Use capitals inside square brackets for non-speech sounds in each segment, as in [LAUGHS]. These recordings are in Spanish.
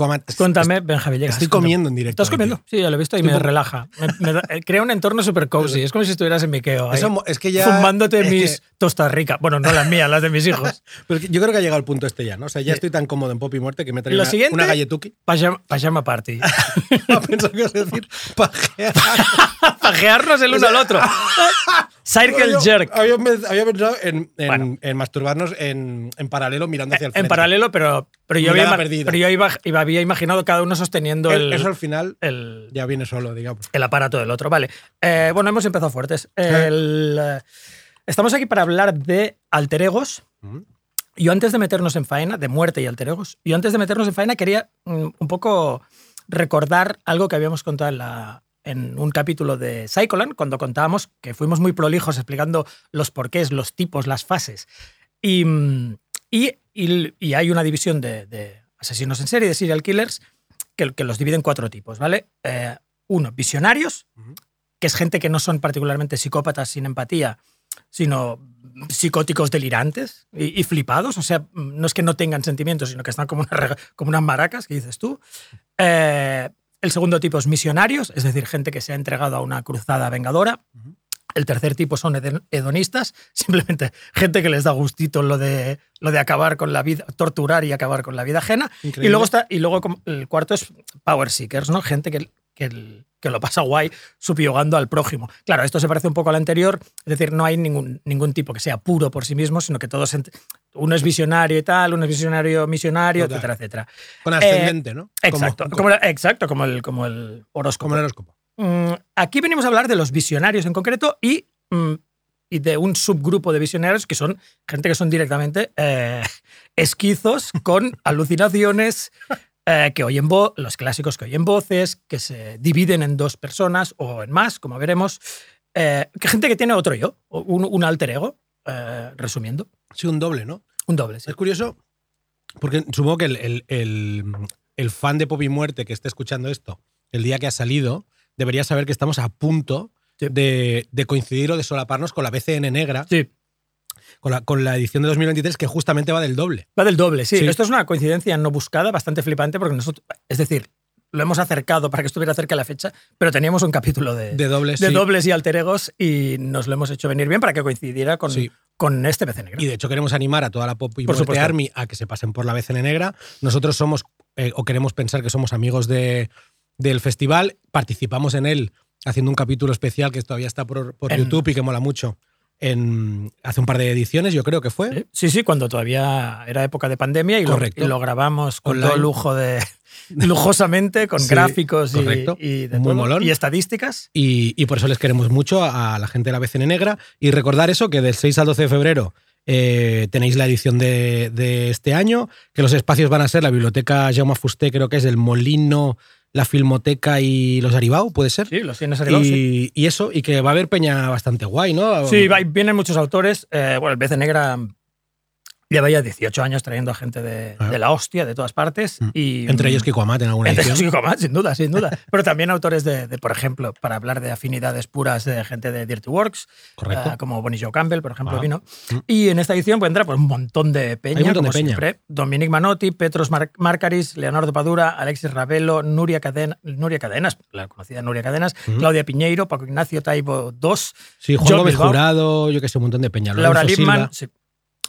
Amat. Cuéntame, Benja Villegas. Estoy comiendo en directo. ¿Estás comiendo? Sí, ya lo he visto y me relaja. Me, eh, crea un entorno súper cozy. Es como si estuvieras en Miqueo. ahí, Eso es que ya- Fumándote es mis que- tostas ricas. Bueno, no las mías, las de mis hijos. [LAUGHS] Pero yo creo que ha llegado el punto este ya, ¿no? O sea, ya Sí. estoy tan cómodo en Pop y Muerte que me traído una, siguiente- una galletuki. Pajama, pajama party. [LAUGHS] Pensaba que ibas a decir pajear. [LAUGHS] Pajearnos el uno al otro. Circle Yo jerk. Había, pensado en, en- Bueno. en masturbarnos en, en paralelo mirando hacia el En frente. paralelo, pero, pero yo, había, pero yo iba- iba- había imaginado cada uno sosteniendo el, Eso al final el, ya viene solo, digamos. el aparato del otro. Vale. Eh, bueno, hemos empezado fuertes. El, eh, estamos aquí para hablar de alter egos. Ujú. Yo antes de meternos en faena, de muerte y alter egos, yo antes de meternos en faena quería mm, un poco recordar algo que habíamos contado en, la- en un capítulo de Psycholand, cuando contábamos que fuimos muy prolijos explicando los porqués, los tipos, las fases. Y, mm, y, y- y hay una división de, de asesinos en serie, de serial killers, que, que los divide en cuatro tipos, ¿vale? Eh, uno, visionarios, que es gente que no son particularmente psicópatas sin empatía, sino psicóticos delirantes y, y flipados. O sea, no es que no tengan sentimientos, sino que están como, una como unas maracas, que dices tú. Eh, el segundo tipo es misionarios, es decir, gente que se ha entregado a una cruzada vengadora. El tercer tipo son hedon- hedonistas, [LAUGHS] simplemente gente que les da gustito lo de, lo de acabar con la vida, torturar y acabar con la vida ajena. Increíble. Y luego, está, y luego el cuarto es power seekers, ¿no? Gente que, que, que lo pasa guay subyugando al prójimo. Claro, esto se parece un poco al anterior, es decir, no hay ningún, ningún tipo que sea puro por sí mismo, sino que todos, uno es visionario y tal, uno es visionario misionario, Total. etcétera, etcétera. Con ascendente, ¿no? Eh, Exacto, Como, exacto, como el, como el horóscopo. como el horóscopo. Mm, Aquí venimos a hablar de los visionarios en concreto y, mm, y de un subgrupo de visionarios que son gente que son directamente eh, esquizos con [LAUGHS] alucinaciones, eh, que oyen los clásicos que oyen voces, que se dividen en dos personas o en más, como veremos. Eh, gente que tiene otro yo, un, un alter ego, eh, resumiendo. Sí, un doble, ¿no? Un doble, sí. Es curioso, porque supongo que el, el- el- el fan de Pop y Muerte que esté escuchando esto, el día que ha salido, debería saber que estamos a punto Sí. de, de coincidir o de solaparnos con la BCN negra, Sí, con la, con la edición de 2023, que justamente va del doble. Va del doble, sí. Sí. Esto es una coincidencia no buscada, bastante flipante, porque nosotros, es decir, lo hemos acercado para que estuviera cerca la fecha, pero teníamos un capítulo de, De dobles, de sí. dobles y alter egos y nos lo hemos hecho venir bien para que coincidiera con, Sí. con este PC negro. Y de hecho queremos animar a toda la Pop y supuesto. Army a que se pasen por la BCN negra. Nosotros somos, eh, o queremos pensar que somos amigos de, del festival, participamos en él haciendo un capítulo especial que todavía está por, por En- YouTube y que mola mucho. En, hace un par de ediciones, yo creo que fue. ¿Sí? Sí, cuando todavía era época de pandemia y, lo, Correcto. y lo grabamos con Online. todo lujo de [LAUGHS] lujosamente, con Sí, gráficos y, correcto. y de Muy todo, y estadísticas. Y, y por eso les queremos mucho a, a la gente de la BCN Negra. Y recordar eso, que del 6 al 12 de febrero eh, tenéis la edición de, de este año, que los espacios van a ser la biblioteca Jaume Fusté, creo que es el Molino, la Filmoteca y los Aribau, ¿puede ser? Sí, los tienes arriba. sí. y, y eso, y que va a haber peña bastante guay, ¿no? Sí, va- vienen muchos autores. Eh, bueno, el BC Negra lleva ya 18 años trayendo a gente de, de la hostia, de todas partes. Mm. Y, Entre ellos Kiko Amat en alguna Entre edición. ellos Kiko Amat, sin duda, sin duda. [LAUGHS] Pero también autores de, de, por ejemplo, para hablar de afinidades puras de gente de Dirty Works, Correcto. eh, como Bonnie Joe Campbell, por ejemplo, Ah. vino. Mm. Y en esta edición vendrá pues, un montón de peña, Hay un montón como de peña. siempre. Dominic Manotti, Petros Mar Marcaris, Leonardo Padura, Alexis Ravelo, Nuria, Cadena, Nuria Cadenas, la conocida Nuria Cadenas, Mm. Claudia Piñeiro, Paco Ignacio Taibo II, Sí, Juan Gómez Bilbao. Jurado, yo que sé, un montón de peña. Laura Lipman. Sí.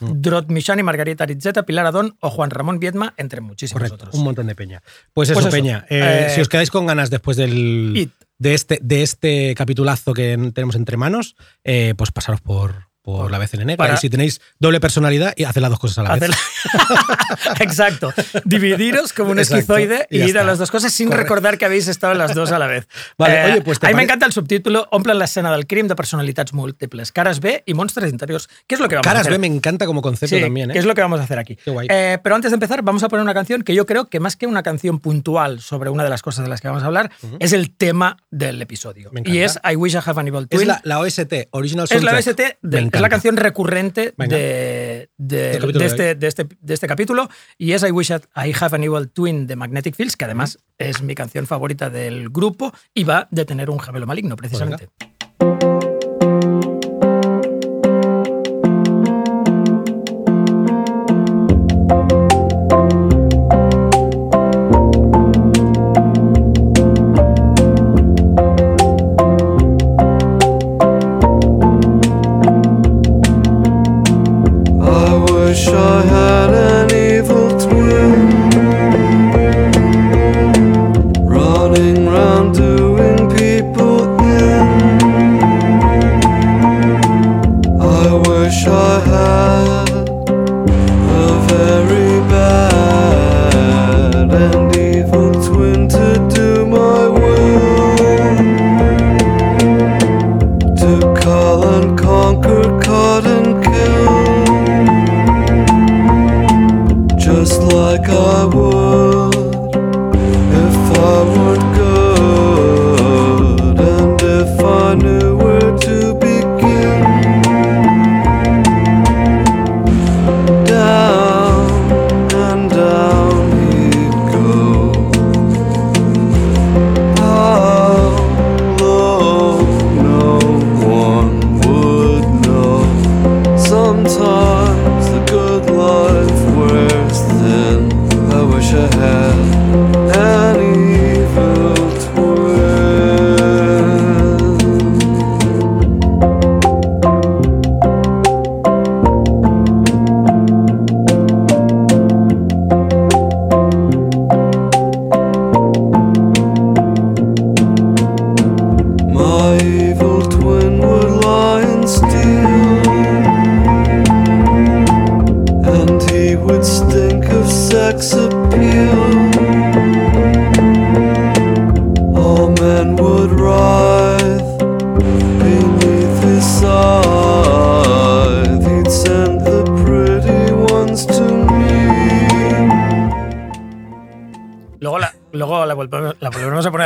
Drot Michani, Margarita Rizzeta, Pilar Adón o Juan Ramón Viedma, entre muchísimos Correcto, otros. un montón de peña. Pues eso, Pues eso, peña. eh, eh, si os quedáis con ganas después del, de, este, de este capitulazo que tenemos entre manos, eh, pues pasaros por, por la BCN Negra. Para- Y si tenéis doble personalidad, y haced las dos cosas a la vez. [LAUGHS] Exacto. Dividiros como un Exacto, esquizoide y y ir a las dos cosas sin Correcto. recordar que habéis estado en las dos a la vez. [LAUGHS] Vale, oye, pues, ¿te a mí me encanta el subtítulo Omplen l'escena del crim de personalitats múltiples, caras B y monstruos interiores. ¿Qué es lo que vamos a Caras hacer? B me encanta como concepto Sí, también. ¿eh? es lo que vamos a hacer aquí. Qué guay. Eh, pero antes de empezar, vamos a poner una canción que yo creo que más que una canción puntual sobre una de las cosas de las que vamos a hablar, es el tema del episodio. Me Y es I Wish I Have an Evil Twin. Es la, la OST, Original Es la Soundtrack. OST, de- Es la canción recurrente de, de- de este, de, este, de este capítulo y es I Wish I Have an Evil Twin de Magnetic Fields, que además es mi canción favorita del grupo y va de tener un gemelo maligno, precisamente. I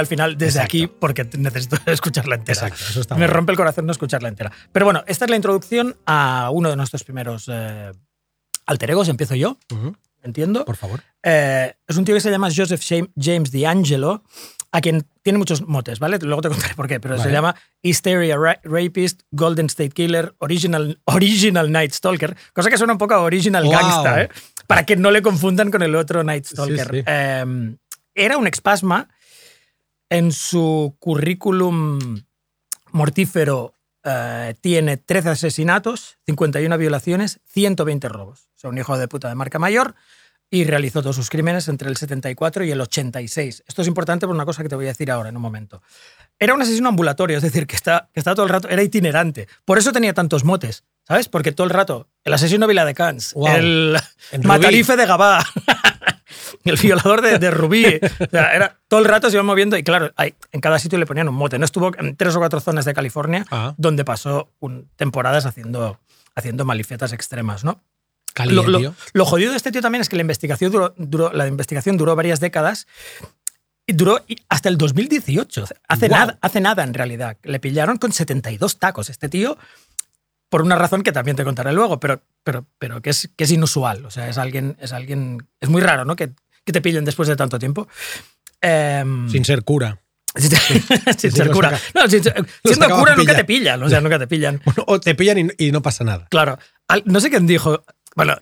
final desde aquí porque necesito [LAUGHS] escucharla entera. Exacto, eso está Me rompe el corazón no escucharla entera. Pero bueno, esta es la introducción a uno de nuestros primeros eh, alter egos. Empiezo yo, entiendo. Por favor. Eh, es un tío que se llama Joseph James D'Angelo, a quien tiene muchos motes, ¿vale? Luego te contaré por qué, pero se Vale. llama Hysteria Ra- Rapist, Golden State Killer, Original, Original Night Stalker, cosa que suena un poco a Original Wow. Gangsta, ¿eh? Para que no le confundan con el otro Night Stalker. Sí, sí. Eh, era un expasma en su currículum mortífero eh, tiene 13 asesinatos, 51 violaciones, 120 robos. O sea, un hijo de puta de marca mayor y realizó todos sus crímenes entre el 74 y el 86. Esto es importante por una cosa que te voy a decir ahora en un momento. Era un asesino ambulatorio, es decir, que está, que está todo el rato, era itinerante. Por eso tenía tantos motes, ¿sabes? Porque todo el rato, el asesino Vila de Cans, Wow. el En matarife de Gabá, [LAUGHS] el violador de, de Rubí. [LAUGHS] O sea, era, todo el rato se iba moviendo y claro, hay- en cada sitio le ponían un mote. No estuvo en tres o cuatro zonas de California Ah. donde pasó un- temporadas haciendo, haciendo malifetas extremas, ¿no? Lo, lo- lo jodido de este tío también es que la investigación duró, duró- la investigación duró varias décadas y duró hasta el 2018. Hace, Guau. nada, hace nada, en realidad. Le pillaron con 72 tacos. Este tío, por una razón que también te contaré luego, pero, pero, pero que, es, que es inusual. O sea, es alguien, es alguien. Es muy raro, ¿no? Que, que te pillen después de tanto tiempo. Em, Sin ser cura. [LAUGHS] sin, ser cura. saca- No, sin siendo cura nunca te pillan. O sea, nunca te pillan. [LAUGHS] Bueno, o te pillan y, y no pasa nada. Claro. Al- no sé quién dijo. Bueno,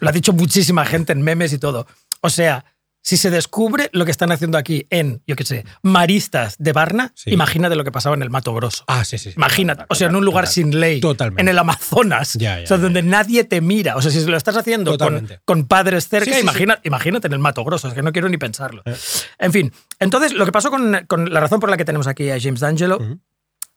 lo ha dicho muchísima gente en memes y todo. O sea, Si se descubre lo que están haciendo aquí en, yo qué sé, Maristas de Varna, Sí. imagínate lo que pasaba en el Mato Grosso. Ah, sí, sí. sí. Imagínate, o sea, en un lugar sin ley, Totalmente. en el Amazonas, Ya, ya, o sea, ya. donde nadie te mira. O sea, si lo estás haciendo con, con padres cerca, Sí, imagina- imagínate en el Mato Grosso, es que no quiero ni pensarlo. Eh. En fin, entonces lo que pasó con, con la razón por la que tenemos aquí a James D'Angelo.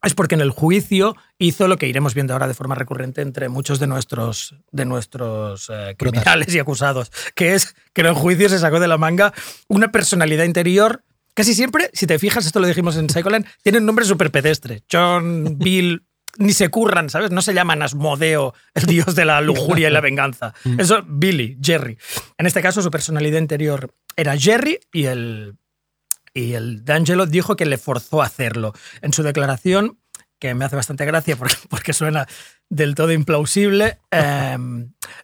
Es porque en el juicio hizo lo que iremos viendo ahora de forma recurrente entre muchos de nuestros, de nuestros eh, criminales y acusados, que es que en el juicio se sacó de la manga una personalidad interior. Casi siempre, si te fijas, esto lo dijimos en Psycholand, tienen nombre súper pedestre. John, [LAUGHS] Bill, ni se curran, ¿sabes? No se llaman Asmodeo, el dios de la lujuria y la venganza. Eso, Billy, Jerry. En este caso, su personalidad interior era Jerry y el, y el D'Angelo dijo que le forzó a hacerlo. En su declaración, que me hace bastante gracia porque, [LAUGHS] suena del todo implausible, eh,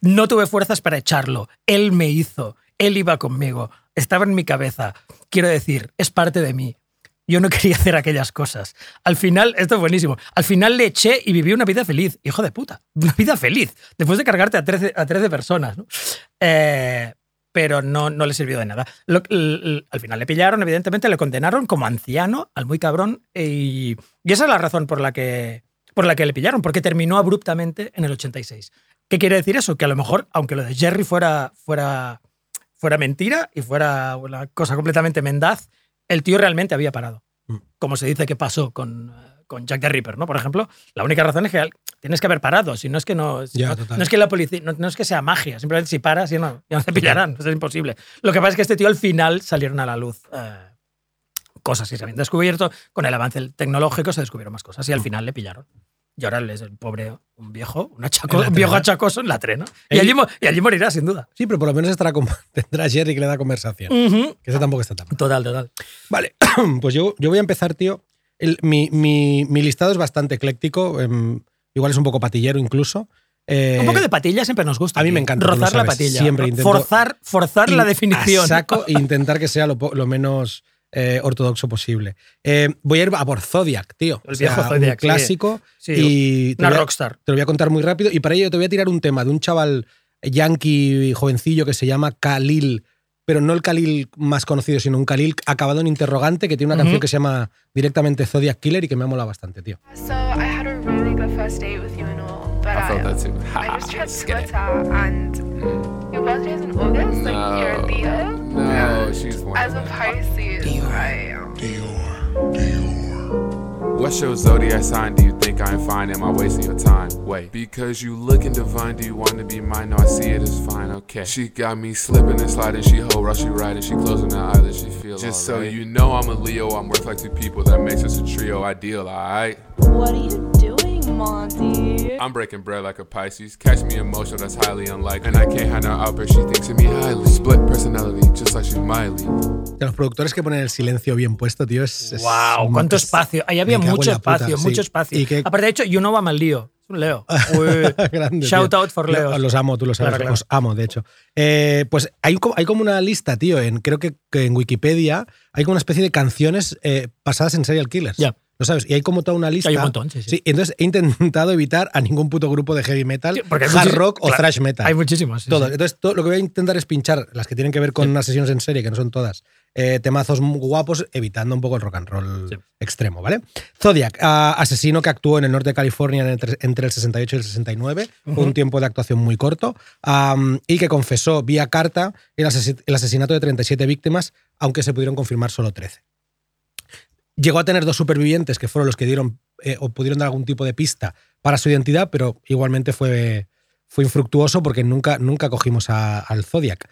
no tuve fuerzas para echarlo. Él me hizo, él iba conmigo, estaba en mi cabeza. Quiero decir, es parte de mí. Yo no [LAUGHS] quería hacer aquellas cosas. Al final, esto es buenísimo, al final le eché y viví una vida feliz. Hijo de puta, una vida feliz. Después de cargarte a 13, a 13 personas. Eh, pero no, no le sirvió de nada. Lo- al final le pillaron, evidentemente, le condenaron como anciano al muy cabrón y, y esa es la razón por la, que, por la que le pillaron, porque terminó abruptamente en el 86. ¿Qué quiere decir eso? Que a lo mejor, aunque lo de Jerry fuera, fuera, fuera mentira y fuera una cosa completamente mendaz, el tío realmente había parado. Mm. Como se dice que pasó con, eh, con Jack the Ripper, ¿no? Por ejemplo, la única razón es que tienes que haber parado, si no es que no, si Ya, no, no es que la policía, no, no es que sea magia, simplemente si paras ya no, ya no te pillarán, eso es imposible. Lo que pasa es que este tío al final salieron a la luz eh, cosas que se habían descubierto, con el avance tecnológico se descubrieron más cosas y al final le pillaron. Y ahora es el pobre, un viejo, un, achaco- un viejo achacoso en la trena. Y allí, y allí morirá, sin duda. Sí, pero por lo menos estará con- [LAUGHS] tendrá Jerry que le da conversación. Ujú. Que ese tampoco está tan mal. Total, total. Vale, [CLEARS THROAT] pues yo, yo voy a empezar, tío. El- mi, mi- mi listado es bastante ecléctico. em, igual es un poco patillero incluso. Eh, Un poco de patilla siempre nos gusta. a mí me encanta, Rozar la patilla. Siempre intento- Forzar, forzar la in- definición. saco e intentar que sea lo, menos eh, ortodoxo posible. Eh, voy a ir a por Zodiac, tío. El viejo Zodiac, clásico. Sí, y Una a- rockstar. Te lo voy a contar muy rápido. Y para ello te voy a tirar un tema de un chaval yankee jovencillo que se llama Khalil, pero no el Khalil más conocido, sino un Khalil acabado en interrogante que tiene una canción que se llama directamente Zodiac Killer y que me ha molado bastante, tío. So I had a really good first date with you and all, but I I, that too. I just tried Just to kidding. Twitter and your birthday is in August, like you're a Leo. No, she's born. As a Pisces, I am. What's your zodiac sign? Do you think I'm fine? Am I wasting your time? Wait, because you looking divine, do you want to be mine? No, I see it as fine, okay. She got me slipping and sliding, she whole rush, she riding, she closing her eyelids, she feel Just so you know I'm a Leo, I'm worth like two people, that makes us a trio ideal, alright? What are you doing, Monty? I'm breaking bread like a Pisces, catch me emotional, that's highly unlikely. And I can't have no outburst, she thinks of me highly. Split personality, just like she's Miley. De los productores que ponen el silencio bien puesto, tío, es. es- ¡Wow! ¿Cuánto es- espacio? Ahí había mucho la puta, espacio, sí. mucho espacio. Y que- Aparte, de hecho, yo no va mal lío. Es un Leo. [LAUGHS] Uy. Grande, Shout tío. out for Leos. Los amo, tú lo sabes. Claro, claro. Los amo, de hecho. Eh, pues hay, hay como una lista, tío, en, creo que, que en Wikipedia hay como una especie de canciones eh, basadas en serial killers. Ya. ¿Lo sabes? Y hay como toda una lista. Hay un montón, sí, sí. entonces he intentado evitar a ningún puto grupo de heavy metal, Sí, porque hard rock o thrash metal. Hay muchísimos. sí, Todos. sí. Entonces, todo, lo que voy a intentar es pinchar las que tienen que ver con unas sesiones en serie, que no son todas, eh, temazos guapos, evitando un poco el rock and roll extremo, ¿vale? Zodiac, ah, asesino que actuó en el norte de California entre, entre el 68 y el 69, fue un tiempo de actuación muy corto, y que confesó vía carta el, asesi- el asesinato de 37 víctimas, aunque se pudieron confirmar solo 13. Llegó a tener dos supervivientes que fueron los que dieron eh, o pudieron dar algún tipo de pista para su identidad, pero igualmente fue, fue infructuoso porque nunca, nunca cogimos a- al Zodiac.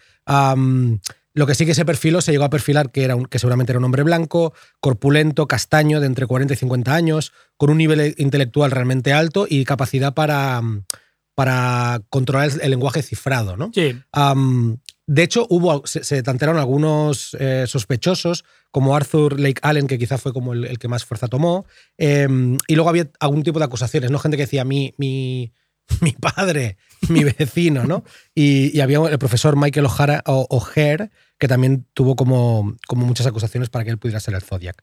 Lo que sí que se perfiló, se llegó a perfilar que, era un- que seguramente era un hombre blanco, corpulento, castaño, de entre 40 y 50 años, con un nivel intelectual realmente alto y capacidad para, para controlar el, el lenguaje cifrado, ¿no? Sí. De hecho, hubo, se, se tantearon algunos eh, sospechosos, como Arthur Lake Allen, que quizá fue como el, que más fuerza tomó, em, y luego había algún tipo de acusaciones, ¿no? Gente que decía, mi, mi, [LAUGHS] mi padre, mi vecino, ¿no? Y, y había el profesor Michael O'Hara, O'Hare, que también tuvo como, como muchas acusaciones para que él pudiera ser el Zodiac.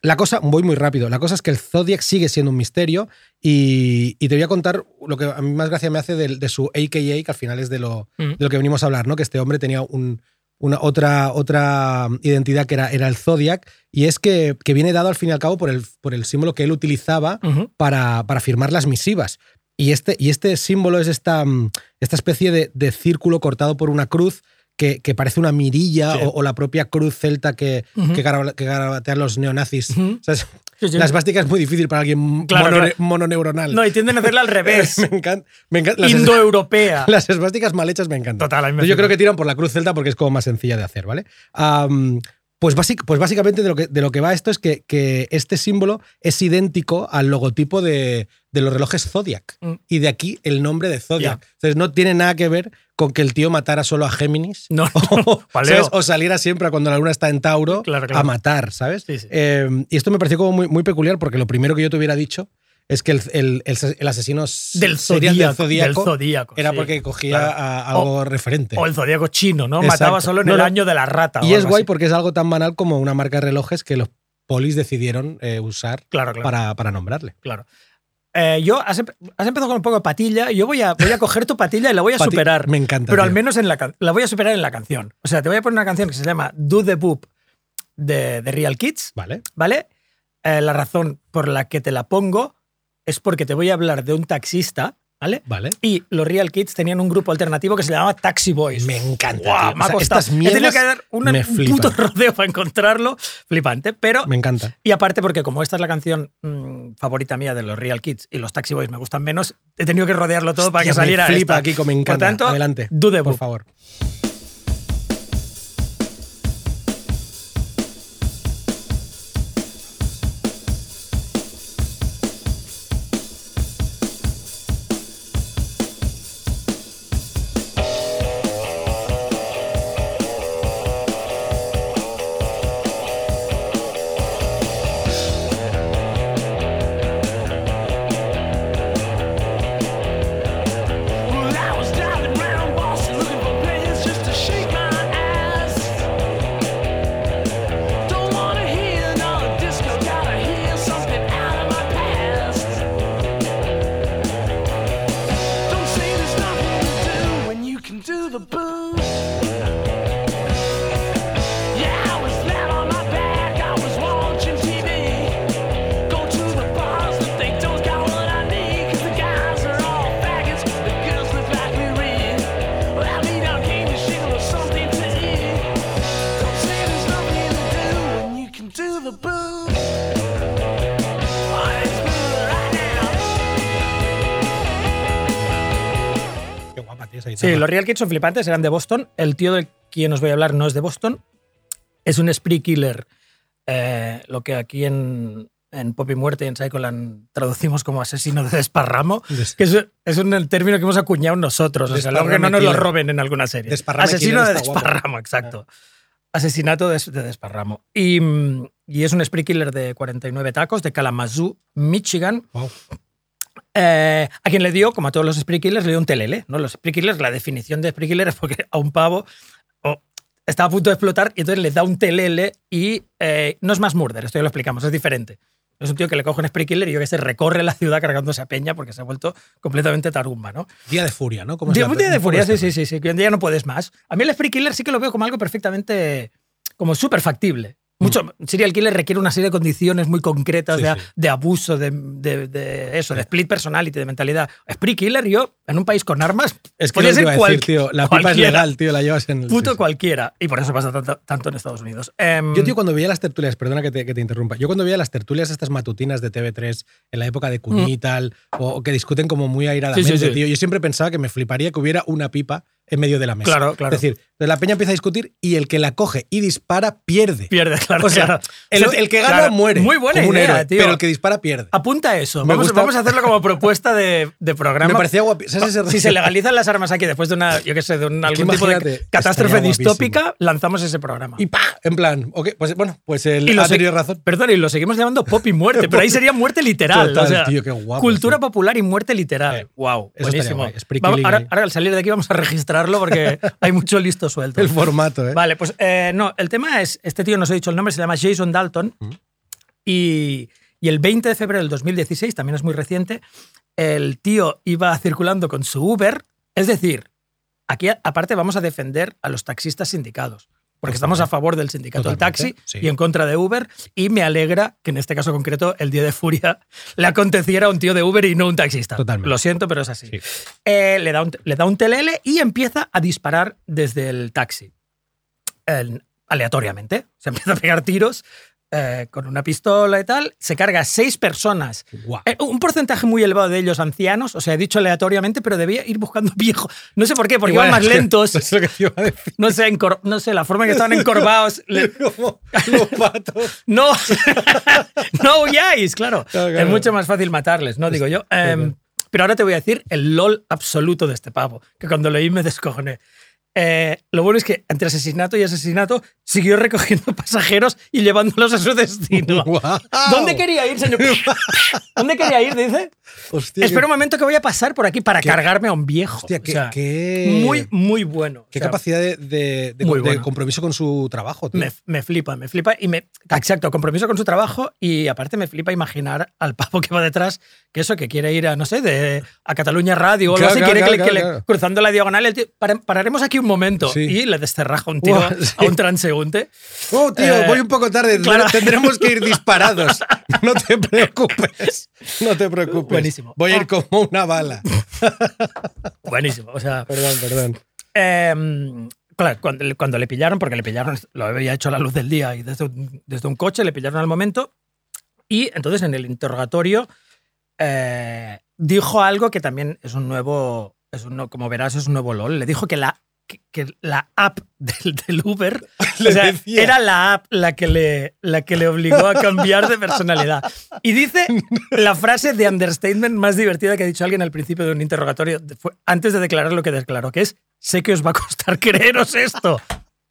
La cosa, voy muy rápido, la cosa es que el Zodiac sigue siendo un misterio y, y te voy a contar lo que a mí más gracia me hace de, de su AKA, que al final es de lo, de lo que venimos a hablar, ¿no? Que este hombre tenía un, una, otra, otra identidad que era, era el Zodiac, y es que, que viene dado al fin y al cabo por el, por el símbolo que él utilizaba para, para firmar las misivas. Y este, y este símbolo es esta, mm, esta especie de, de círculo cortado por una cruz que, que parece una mirilla Sí. o, o la propia cruz celta que, que, gara- que garabatean los neonazis. Ujú. O sea, es- Sí, sí. La esvástica es muy difícil para alguien Claro, mono- claro. mononeuronal. No, y tienden a hacerla al [LAUGHS] revés. me encanta. Encanta. Indoeuropea. [LAUGHS] las esvásticas mal hechas me encantan. Total, a mí me Yo creo que tiran por la cruz celta porque es como más sencilla de hacer, ¿vale? Pues, básic- pues básicamente de lo, que, de lo que va esto es que, que este símbolo es idéntico al logotipo de, de los relojes Zodiac. Mm. Y de aquí el nombre de Zodiac. Entonces no tiene nada que ver con que el tío matara solo a Géminis. [LAUGHS] No, [LAUGHS] O, [LAUGHS] Paleo. ¿sabes? o saliera siempre cuando la luna está en Tauro Claro, claro. a matar, ¿sabes? Sí, sí. Eh, y esto me pareció como muy, muy peculiar porque lo primero que yo te hubiera dicho es que el, el- el- asesino Del zodíaco. del zodíaco era sí. porque cogía Claro. a algo referente. O el zodíaco chino, ¿no? Exacto. Mataba solo en No, el no. año de la rata. Y es guay así. porque es algo tan banal como una marca de relojes que los polis decidieron eh, usar Claro, claro. para, para nombrarle. claro. Eh, yo has, empe- has empezado con un poco de patilla yo voy a, voy a coger tu patilla y la voy a Pati- superar. Me encanta. pero tío. al menos en la, la voy a superar en la canción. O sea, te voy a poner una canción que se llama Do the Boop de, de Real Kids, Vale. ¿vale? Eh, la razón por la que te la pongo es porque te voy a hablar de un taxista, ¿vale? Vale. Y los Real Kids tenían un grupo alternativo que se llamaba Taxi Boys. Me encanta. Guau, tío. me O sea, costado. estas He tenido que dar un, me un puto [LAUGHS] rodeo para encontrarlo. Flipante. Pero Me encanta. y aparte, porque como esta es la canción mm, favorita mía de los Real Kids y los Taxi Boys me gustan menos, he tenido que rodearlo todo para que Hostia, me saliera flipa esta. me Por encanta. tanto, Adelante. the por favor. Sí, los Real Kids son flipantes, eran de Boston. El tío del quien os voy a hablar no es de Boston. Es un spree killer. eh, lo que aquí en, en Pop y Muerte y en Psycholand traducimos como asesino de desparramo. Des- Que es, es un término que hemos acuñado nosotros. O sea, que no nos lo roben en alguna serie. Desparrame Asesino de guapo. desparramo, exacto. Asesinato de, de desparramo. Y, mm, y es un spree killer de 49 tacos de Kalamazoo, Michigan. Guau. Eh, a quien le dio, como a todos los spree killers, le dio un telele. ¿no? Los spree killers, la definición de spree killer es porque a un pavo o, estaba a punto de explotar y entonces le da un telele y eh, no es más murder, esto ya lo explicamos, es diferente. Es un tío que le coge un spree killer y yo que sé, recorre la ciudad cargándose a peña porque se ha vuelto completamente tarumba, ¿no? Día de furia, ¿no? ¿Cómo Día, se un llama? día de furia, sí, sí, sí, sí, que un día no puedes más. A mí el spree killer sí que lo veo como algo perfectamente, como súper factible. Mucho, serial killer requiere una serie de condiciones muy concretas Sí, de, sí. de abuso, de, de- de eso, de split personality, de mentalidad. Spree killer, yo, en un país con armas, Es que podría ser iba a decir, tío. La pipa es legal, tío. La llevas en el. puto sí, cualquiera. Y por eso pasa tanto, tanto en Estados Unidos. Em, Yo, tío, cuando veía las tertulias, perdona que te, que te interrumpa, yo cuando veía las tertulias estas matutinas de TV3 en la época de Cuní y tal, o, o que discuten como muy airadamente, Mm. Tío, yo siempre pensaba que me fliparía que hubiera una pipa en medio de la mesa. Claro, claro. Es decir, la peña empieza a discutir y el que la coge y dispara pierde. pierde, [LAUGHS] claro. O sea, claro. el, que gana claro, muere. Muy buena idea, héroe, tío. Pero el que dispara pierde. Apunta eso. Vamos, gusta- vamos a hacerlo como [LAUGHS] propuesta de, de programa. Me parecía guapi. ¿Sabes ese Si se legalizan las armas aquí después de una, yo qué sé, de un, algún tipo de catástrofe guapísimo. distópica, lanzamos ese programa. Y ¡pah! En plan, ok, pues bueno, pues el Y lo ha tenido razón. Perdón, y lo seguimos llamando pop y muerte, [LAUGHS] pero ahí sería muerte literal. Total, o sea, tío, qué guapo, cultura tío. popular y muerte literal. Eh, wow, buenísimo. guay, Vamos, ahora, ahora al salir de aquí vamos a porque hay mucho listo suelto. El formato, ¿eh? Vale, pues eh, no, el tema es, este tío no os he dicho el nombre, se llama Jason Dalton y, y el 20 de febrero del 2016, también es muy reciente, el tío iba circulando con su Uber, es decir, aquí aparte vamos a defender a los taxistas sindicados. Porque Por estamos a favor del sindicato del taxi sí. y en contra de Uber. Y me alegra que en este caso concreto, el día de furia, [LAUGHS] le aconteciera a un tío de Uber y no un taxista. Totalmente. Lo siento, pero es así. Sí. Eh, le, da un, le da un telele y empieza a disparar desde el taxi. El- aleatoriamente. Se empieza a pegar tiros eh, con una pistola y tal. Se carga a seis personas. Guau. Eh, un porcentaje muy elevado de ellos ancianos, o sea, he dicho aleatoriamente, pero debía ir buscando [LAUGHS] viejos. No sé por qué, porque Igual, iban más es que- lentos. [LAUGHS] Es lo que te iba a decir. No sé, no sé, la forma en que estaban [LAUGHS] encorvados. le- los patos. no, no huyáis, claro. Claro, Es claro. mucho más fácil matarles, ¿no? Digo yo. Em, pero ahora te voy a decir el LOL absoluto de este pavo, que cuando leí me descojoné. Eh, lo bueno es que entre asesinato y asesinato siguió recogiendo [LAUGHS] pasajeros y llevándolos a su destino. [LAUGHS] ¿Dónde quería ir, señor? [LAUGHS] ¿Dónde quería ir? Dice. Hostia, Espera un momento que voy a pasar por aquí para qué- cargarme a un viejo. Hostia, O qué, sea, qué- Muy, muy bueno. qué O sea, capacidad de, de- de- muy de bueno. compromiso con su trabajo, tío. Me, me flipa, me flipa y me. Exacto, compromiso con su trabajo y aparte me flipa imaginar al pavo que va detrás, que eso, que quiere ir a, no sé, de, a Cataluña Radio o algo Claro, así, claro, quiere que le- claro, que le- claro. cruzando la diagonal, el tío, "Para- pararemos aquí un momento Sí. y le desterraja un tío Guau, sí. a un transeúnte. Oh, tío, Eh, voy un poco tarde. claro. Tendremos que ir [LAUGHS] disparados. No te preocupes. No te preocupes. Buenísimo. Voy a ir Ah. como una bala. [LAUGHS] Buenísimo, o sea. Perdón, perdón. Em, claro, cuando, cuando le pillaron, porque le pillaron, lo había hecho a la luz del día y desde un, desde un coche le pillaron al momento. Y entonces en el interrogatorio eh, dijo algo que también es un nuevo, es un, como verás, es un nuevo LOL. Le dijo que la, que, que la app del, del Uber [LAUGHS] o sea, era la app la que, le, la que le obligó a cambiar de personalidad. Y dice la frase de understatement más divertida que ha dicho alguien al principio de un interrogatorio, fue antes de declarar lo que declaró, que es, sé que os va a costar [LAUGHS] creeros esto.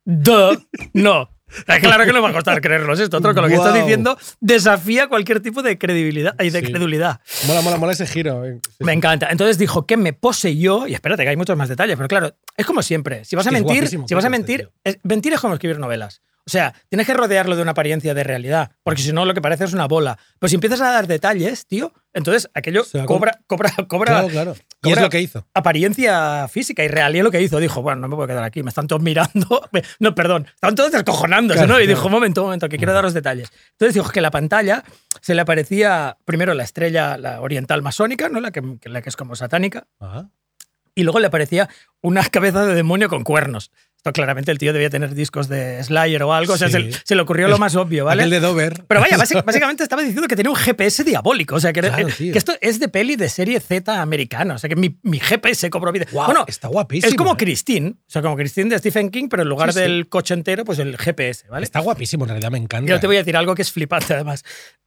Duh, no. [LAUGHS] Claro que no va a costar creernos esto. Otro con lo que está Guau. diciendo desafía cualquier tipo de credibilidad y de Sí. credulidad. Mola, mola, mola ese giro. eh. Me encanta. Entonces dijo que me poseyó, y espérate que hay muchos más detalles, pero claro, es como siempre. Si vas a es mentir, si vas a mentir, es- mentir es como escribir novelas. O sea, tienes que rodearlo de una apariencia de realidad, porque si no lo que parece es una bola. Pero si empiezas a dar detalles, tío, entonces aquello Se va con- cobra, cobra, [LAUGHS] cobra Claro, claro. y ¿Cómo es lo que hizo? apariencia física y real. Y es lo que hizo. Dijo, bueno, no me puedo quedar aquí, me están todos mirando. [LAUGHS] No, perdón, están todos descojonándose, Claro, ¿no? Y dijo, un momento, un momento, que quiero daros detalles. Entonces dijo que la pantalla se le aparecía primero la estrella, la oriental masónica, ¿no? La que, la que es como satánica, Ah. y luego le aparecía una [LAUGHS] cabeza de demonio con cuernos. Esto claramente el tío debía tener discos de Slayer o algo, o sea, Sí. se, se le ocurrió lo más obvio, ¿vale? Aquel de Dover. Pero vaya, básic- [LAUGHS] básicamente estaba diciendo que tenía un GPS diabólico. O sea, que, Claro, eh, que esto es de peli de serie Z americana. O sea, que mi, mi GPS cobró vida. Bueno, está guapísimo. es como eh. Christine. O sea, como Christine de Stephen King, pero en lugar Sí, sí. del coche entero, pues el GPS, ¿vale? Está guapísimo, en realidad me encanta. Yo te voy a decir algo que es flipante, además.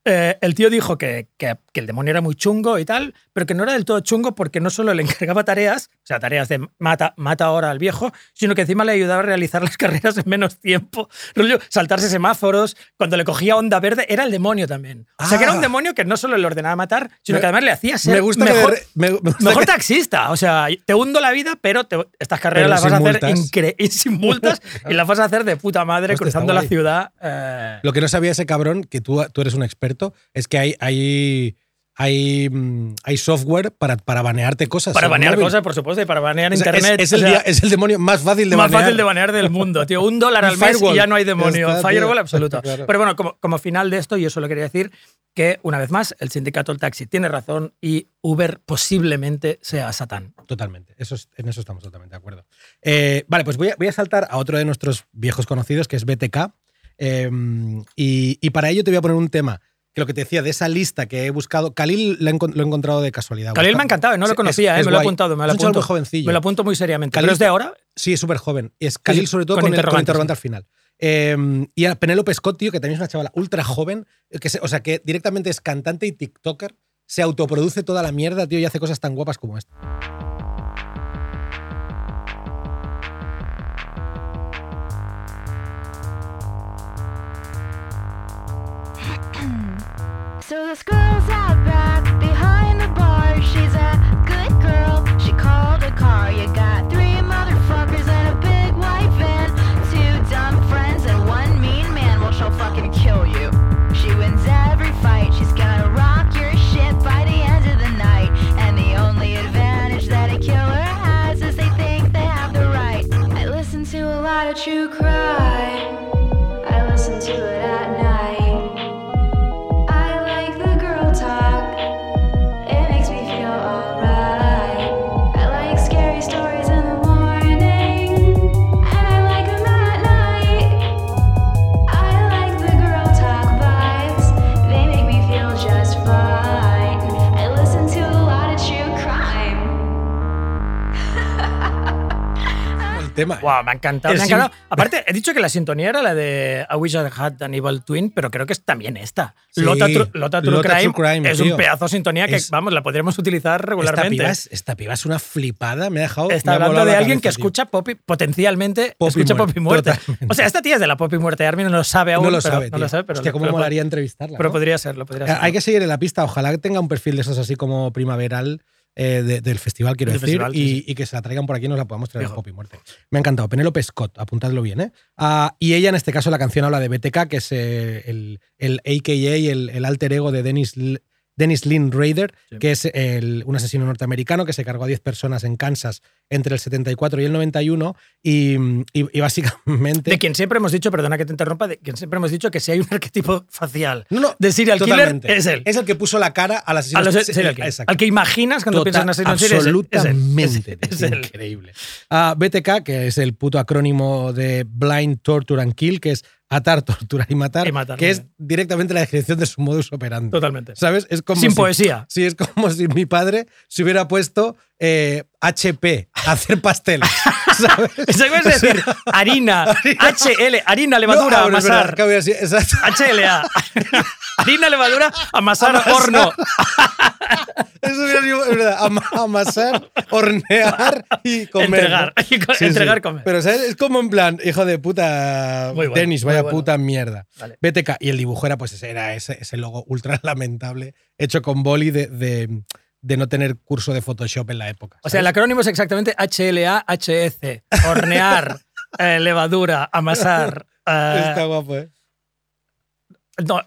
Eh, el tío dijo que, que- que el demonio era muy chungo y tal, pero que no era del todo chungo porque no solo le encargaba tareas, o sea, tareas de mata, mata ahora al viejo, sino que encima le ayudaba a realizar las [LAUGHS] carreras en menos tiempo. Rollo, saltarse semáforos, cuando le cogía onda verde, era el demonio también. O sea, que era un Ah. demono que no solo le ordenaba matar, sino Me- que además le hacía ser me gusta mejor, que, de- me, me gusta mejor que- taxista. O sea, te hundo la vida, pero te- estas carreras Pero las vas a hacer [LAUGHS] sin multas y las vas a hacer de puta madre Hostia, cruzando la ciudad. eh, Lo que no sabía ese cabrón, que tú, tú eres un experto, es que hay, hay, hay, mm, hay software para, para banearte cosas. Para banear móvil. cosas, por supuesto, y para banear O sea, es- internet. Es, el sea, es el demonio más fácil de más banear. fácil de banear del mundo, tío. Un dólar [LAUGHS] al mes y ya no hay demonio. está, tío. firewall absoluto. [LAUGHS] Claro. Pero bueno, como, como final de esto, yo solo quería decir que, una vez más, el sindicato del taxi tiene razón y Uber posiblemente sea Satán. Totalmente. Eso es- en eso estamos totalmente de acuerdo. Eh, vale, pues voy a, voy a saltar a otro de nuestros viejos conocidos, que es BTK. Eh, y, y para ello te voy a poner un tema que lo que te decía de esa lista que he buscado. Khalil lo he, encontrado de casualidad. Khalil me ha encantado, no lo conocía, es eh, me lo he apuntado, me lo apunto. muy jovencillo. Me lo apunto muy seriamente. Khalil- ¿Pero es de ahora? Sí, es súper joven. Es Khalil, Sí, sobre todo con con, interrogante sí. al final. Eh, y a Penélope Scott, tío, que también es una chavala ultra joven, que se- o sea, que directamente es cantante y TikToker, se autoproduce toda la mierda, tío, y hace cosas tan guapas como esta. Girl's tema. Wow, me ha encantado. Es me ha encantado. im- Aparte, he dicho que la sintonía era la de I Wish I Had an Evil Twin, pero creo que es también esta. Sí, Lota, Tru- Lota True Lota Crime, True Crime, es tío. un pedazo de sintonía que, Es- vamos, la podríamos utilizar esta regularmente. piba, es, esta piba es una flipada, me ha dejado. Está ha hablando de alguien que cabeza, escucha pop y- potencialmente Pop escucha muerte, pop y muerte. totalmente. O sea, esta tía es de la pop y muerte. Armin no lo sabe aún. No lo pero- sabe, no lo sabe, pero, Hostia, cómo pero- molaría entrevistarla. pero ¿no? podría serlo, podría serlo. Hay que seguir en la pista. Ojalá tenga un perfil de esos así como primaveral eh, de- del festival, quiero decir, festival, y, sí, sí. y que se la traigan por aquí y nos la podamos traer a Pop y Muerte. Me ha encantado. Penélope Scott, apuntadlo bien, ¿eh? Ah, y ella, en este caso, la canción habla de BTK, que es eh, el, el AKA, el, el alter ego de Dennis, L- Dennis Lynn Raider, Sí. que es el- un asesino norteamericano que se cargó a 10 personas en Kansas entre el 74 y el 91, y, y- y básicamente. De quien siempre hemos dicho, perdona que te interrumpa, de quien siempre hemos dicho que si hay un arquetipo facial No, no, de serial totalmente. killer, es él. Es el que puso la cara al asesino A los se- serial. Al que imaginas cuando Total- piensas en asesino en serie, es él. Es él. Absolutamente. [LAUGHS] Es- increíble. Ah, BTK, que es el puto acrónimo de Blind Torture and Kill, que es atar, torturar y matar, Y matar, que es directamente la descripción de su modus operandi. Totalmente. ¿Sabes? Es como Sin si- poesía. Sí, es como si mi padre se hubiera puesto eh, HP, hacer pasteles. [LAUGHS] ¿Sabes? Eso es decir, harina, HL, [LAUGHS] harina, levadura, No, ah, es verdad, amasar. claro, sí, exacto. HLA. [LAUGHS] harina, levadura, amasar, horno. Eso hubiera sido, es verdad, ama- amasar, hornear y comer. Entregar. ¿no? Y co- entregar, comer. Pero ¿sabes? es como en plan, hijo de puta, bueno, Dennis, muy vaya bueno. puta mierda. Vale. BTK. Y el dibujo era, pues, ese, era ese, ese logo ultra lamentable hecho con boli de, de, de no tener curso de Photoshop en la época. O sea, el acrónimo es exactamente HLA, HEC. Hornear, [LAUGHS] eh, levadura, amasar. eh, Está guapo, ¿eh? no,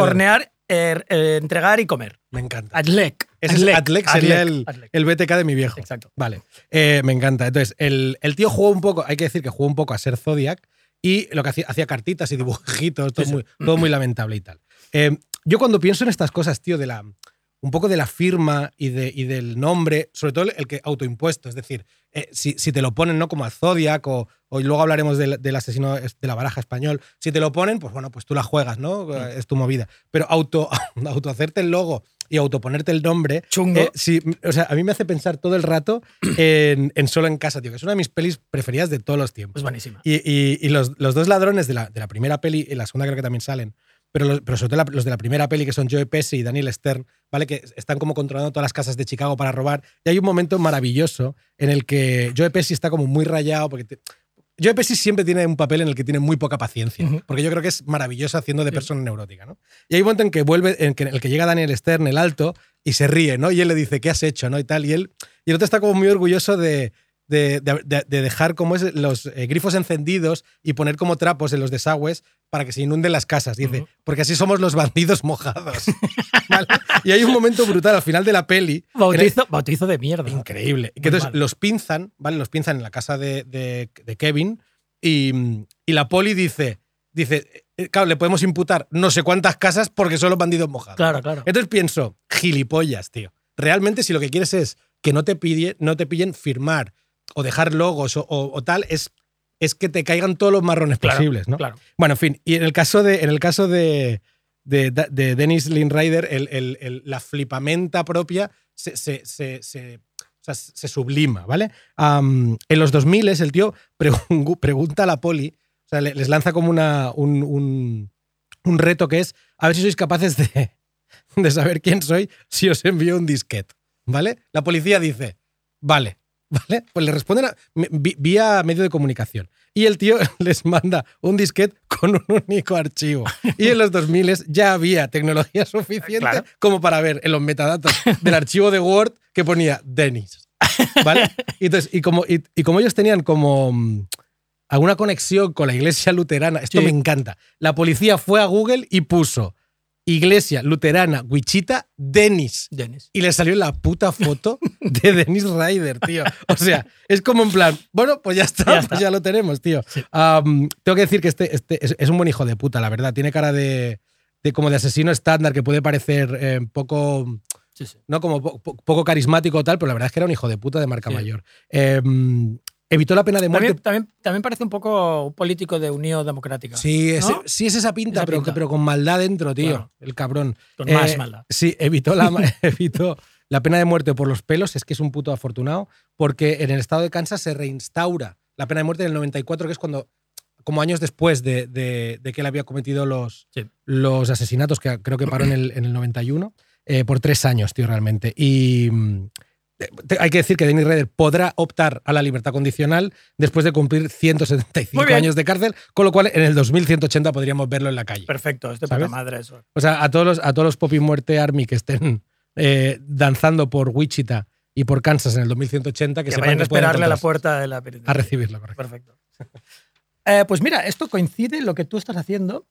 hornear, er- eh, entregar y comer. Me encanta. Adlec. Ese es Adlec, sería el, Adlec. el BTK de mi viejo. Exacto. Vale, Eh, me encanta. Entonces, el, el tío jugó un poco, hay que decir que jugó un poco a ser Zodiac y lo que hacía, hacía cartitas y dibujitos, todo, Sí, sí. Muy, todo muy lamentable y tal. Yo cuando pienso en estas cosas, tío, de la, un poco de la firma y, de, y del nombre, sobre todo el que autoimpuesto, es decir, eh, si, si te lo ponen ¿no? como al Zodiac o, o luego hablaremos del, del asesino de la baraja español, si te lo ponen, pues bueno, pues tú la juegas, ¿no? Es tu movida. Pero auto, [LAUGHS] auto hacerte el logo y autoponerte el nombre, Chungo. eh, sí, o sea, a mí me hace pensar todo el rato [CLEARS THROAT] en, en Solo en Casa, tío, que es una de mis pelis preferidas de todos los tiempos. Pues buenísima. Y, y- y los, los dos ladrones de la, de la primera peli, y la segunda creo que también salen, pero, los, pero sobre todo la- los de la primera peli, que son Joe Pesci y Daniel Stern, ¿vale? Que están como controlando todas las casas de Chicago para robar. Y hay un momento maravilloso en el que Joe Pesci está como muy rayado, porque te- Joe Pesci siempre tiene un papel en el que tiene muy poca paciencia, porque yo creo que es maravilloso haciendo de persona neurótica, ¿no? Y hay un momento en que vuelve, en, que, en el que llega Daniel Stern, el alto, y se ríe, ¿no? Y él le dice, ¿qué has hecho? ¿no? Y tal, y él, y el otro está como muy orgulloso de, de, de- de- de dejar como es los eh, grifos encendidos y poner como trapos en los desagües para que se inunden las casas. Dice, porque así somos los bandidos mojados. [LAUGHS] ¿Vale? Y hay un momento brutal al final de la peli. el- Bautizo, de mierda. Increíble. Muy entonces mal. los pinzan, ¿vale? Los pinzan en la casa de, de- de Kevin y, y la poli dice, dice, eh, claro, le podemos imputar no sé cuántas casas porque son los bandidos mojados. Claro, claro. Entonces pienso, gilipollas, tío. Realmente si lo que quieres es que no te, pille- no te pillen firmar o dejar logos o, o- o tal, es, es que te caigan todos los marrones Claro, posibles, ¿no? Claro. Bueno, en fin, y en el caso de, en el caso de, de, de Dennis Lynn Ryder, el- el- el- la flipamenta propia se, se- se- se- o sea, se sublima, ¿vale? En los 2000 el tío pregun- pregunta a la poli, o sea, le- les lanza como una, un, un- un reto que es a ver si sois capaces de, de saber quién soy si os envío un disquete, ¿vale? La policía dice, vale, ¿vale? Pues le responden a- vía medio de comunicación. Y el tío [LAUGHS] les manda un disquete con un único archivo. Y en los 2000 ya había tecnología [LAUGHS] suficiente Claro. como para ver en los metadatos del archivo de Word que ponía Dennis. ¿Vale? Y, entonces, y, como, y, y como ellos tenían como mm, alguna conexión con la iglesia luterana, esto Sí. me encanta. La policía fue a Google y puso Iglesia Luterana Wichita Dennis. Dennis. Y le salió la puta foto de [LAUGHS] Dennis Ryder, tío. O sea, es como en plan, bueno, pues ya está, Ya pues ya lo tenemos, tío. Tengo que decir que este, este es, es un buen hijo de puta, la verdad. Tiene cara de, de como de asesino estándar que puede parecer eh, poco, Sí, sí. no como po- po- poco carismático o tal, pero la verdad es que era un hijo de puta de marca mayor. Em, evitó la pena de muerte. También, también, también parece un poco un político de Unión Democrática. Sí, ¿no? sí es esa pinta, Esa pero, pinta. pero con maldad dentro, tío. Claro. El cabrón. Con Eh, más maldad. Sí, evitó la, [LAUGHS] evitó la pena de muerte por los pelos, es que es un puto afortunado, porque en el estado de Kansas se reinstaura la pena de muerte en el 94, que es cuando, como años después de, de- de que él había cometido los, Sí. los asesinatos, que creo que paró en el, en el 91, eh, por tres años, tío, realmente. Y mm, hay que decir que Dennis Rader podrá optar a la libertad condicional después de cumplir 175 Muy bien. años de cárcel, con lo cual en el 2180 podríamos verlo en la calle. Perfecto, ¿Sabes? para madre eso. O sea, a todos los, a todos los Poppy Muerte Army que estén eh, danzando por Wichita y por Kansas en el 2180, que, Que, sepan vayan a esperarle a la puerta de la a recibirlo, correcto. Perfecto. [LAUGHS] Eh, pues mira, esto coincide lo que tú estás haciendo,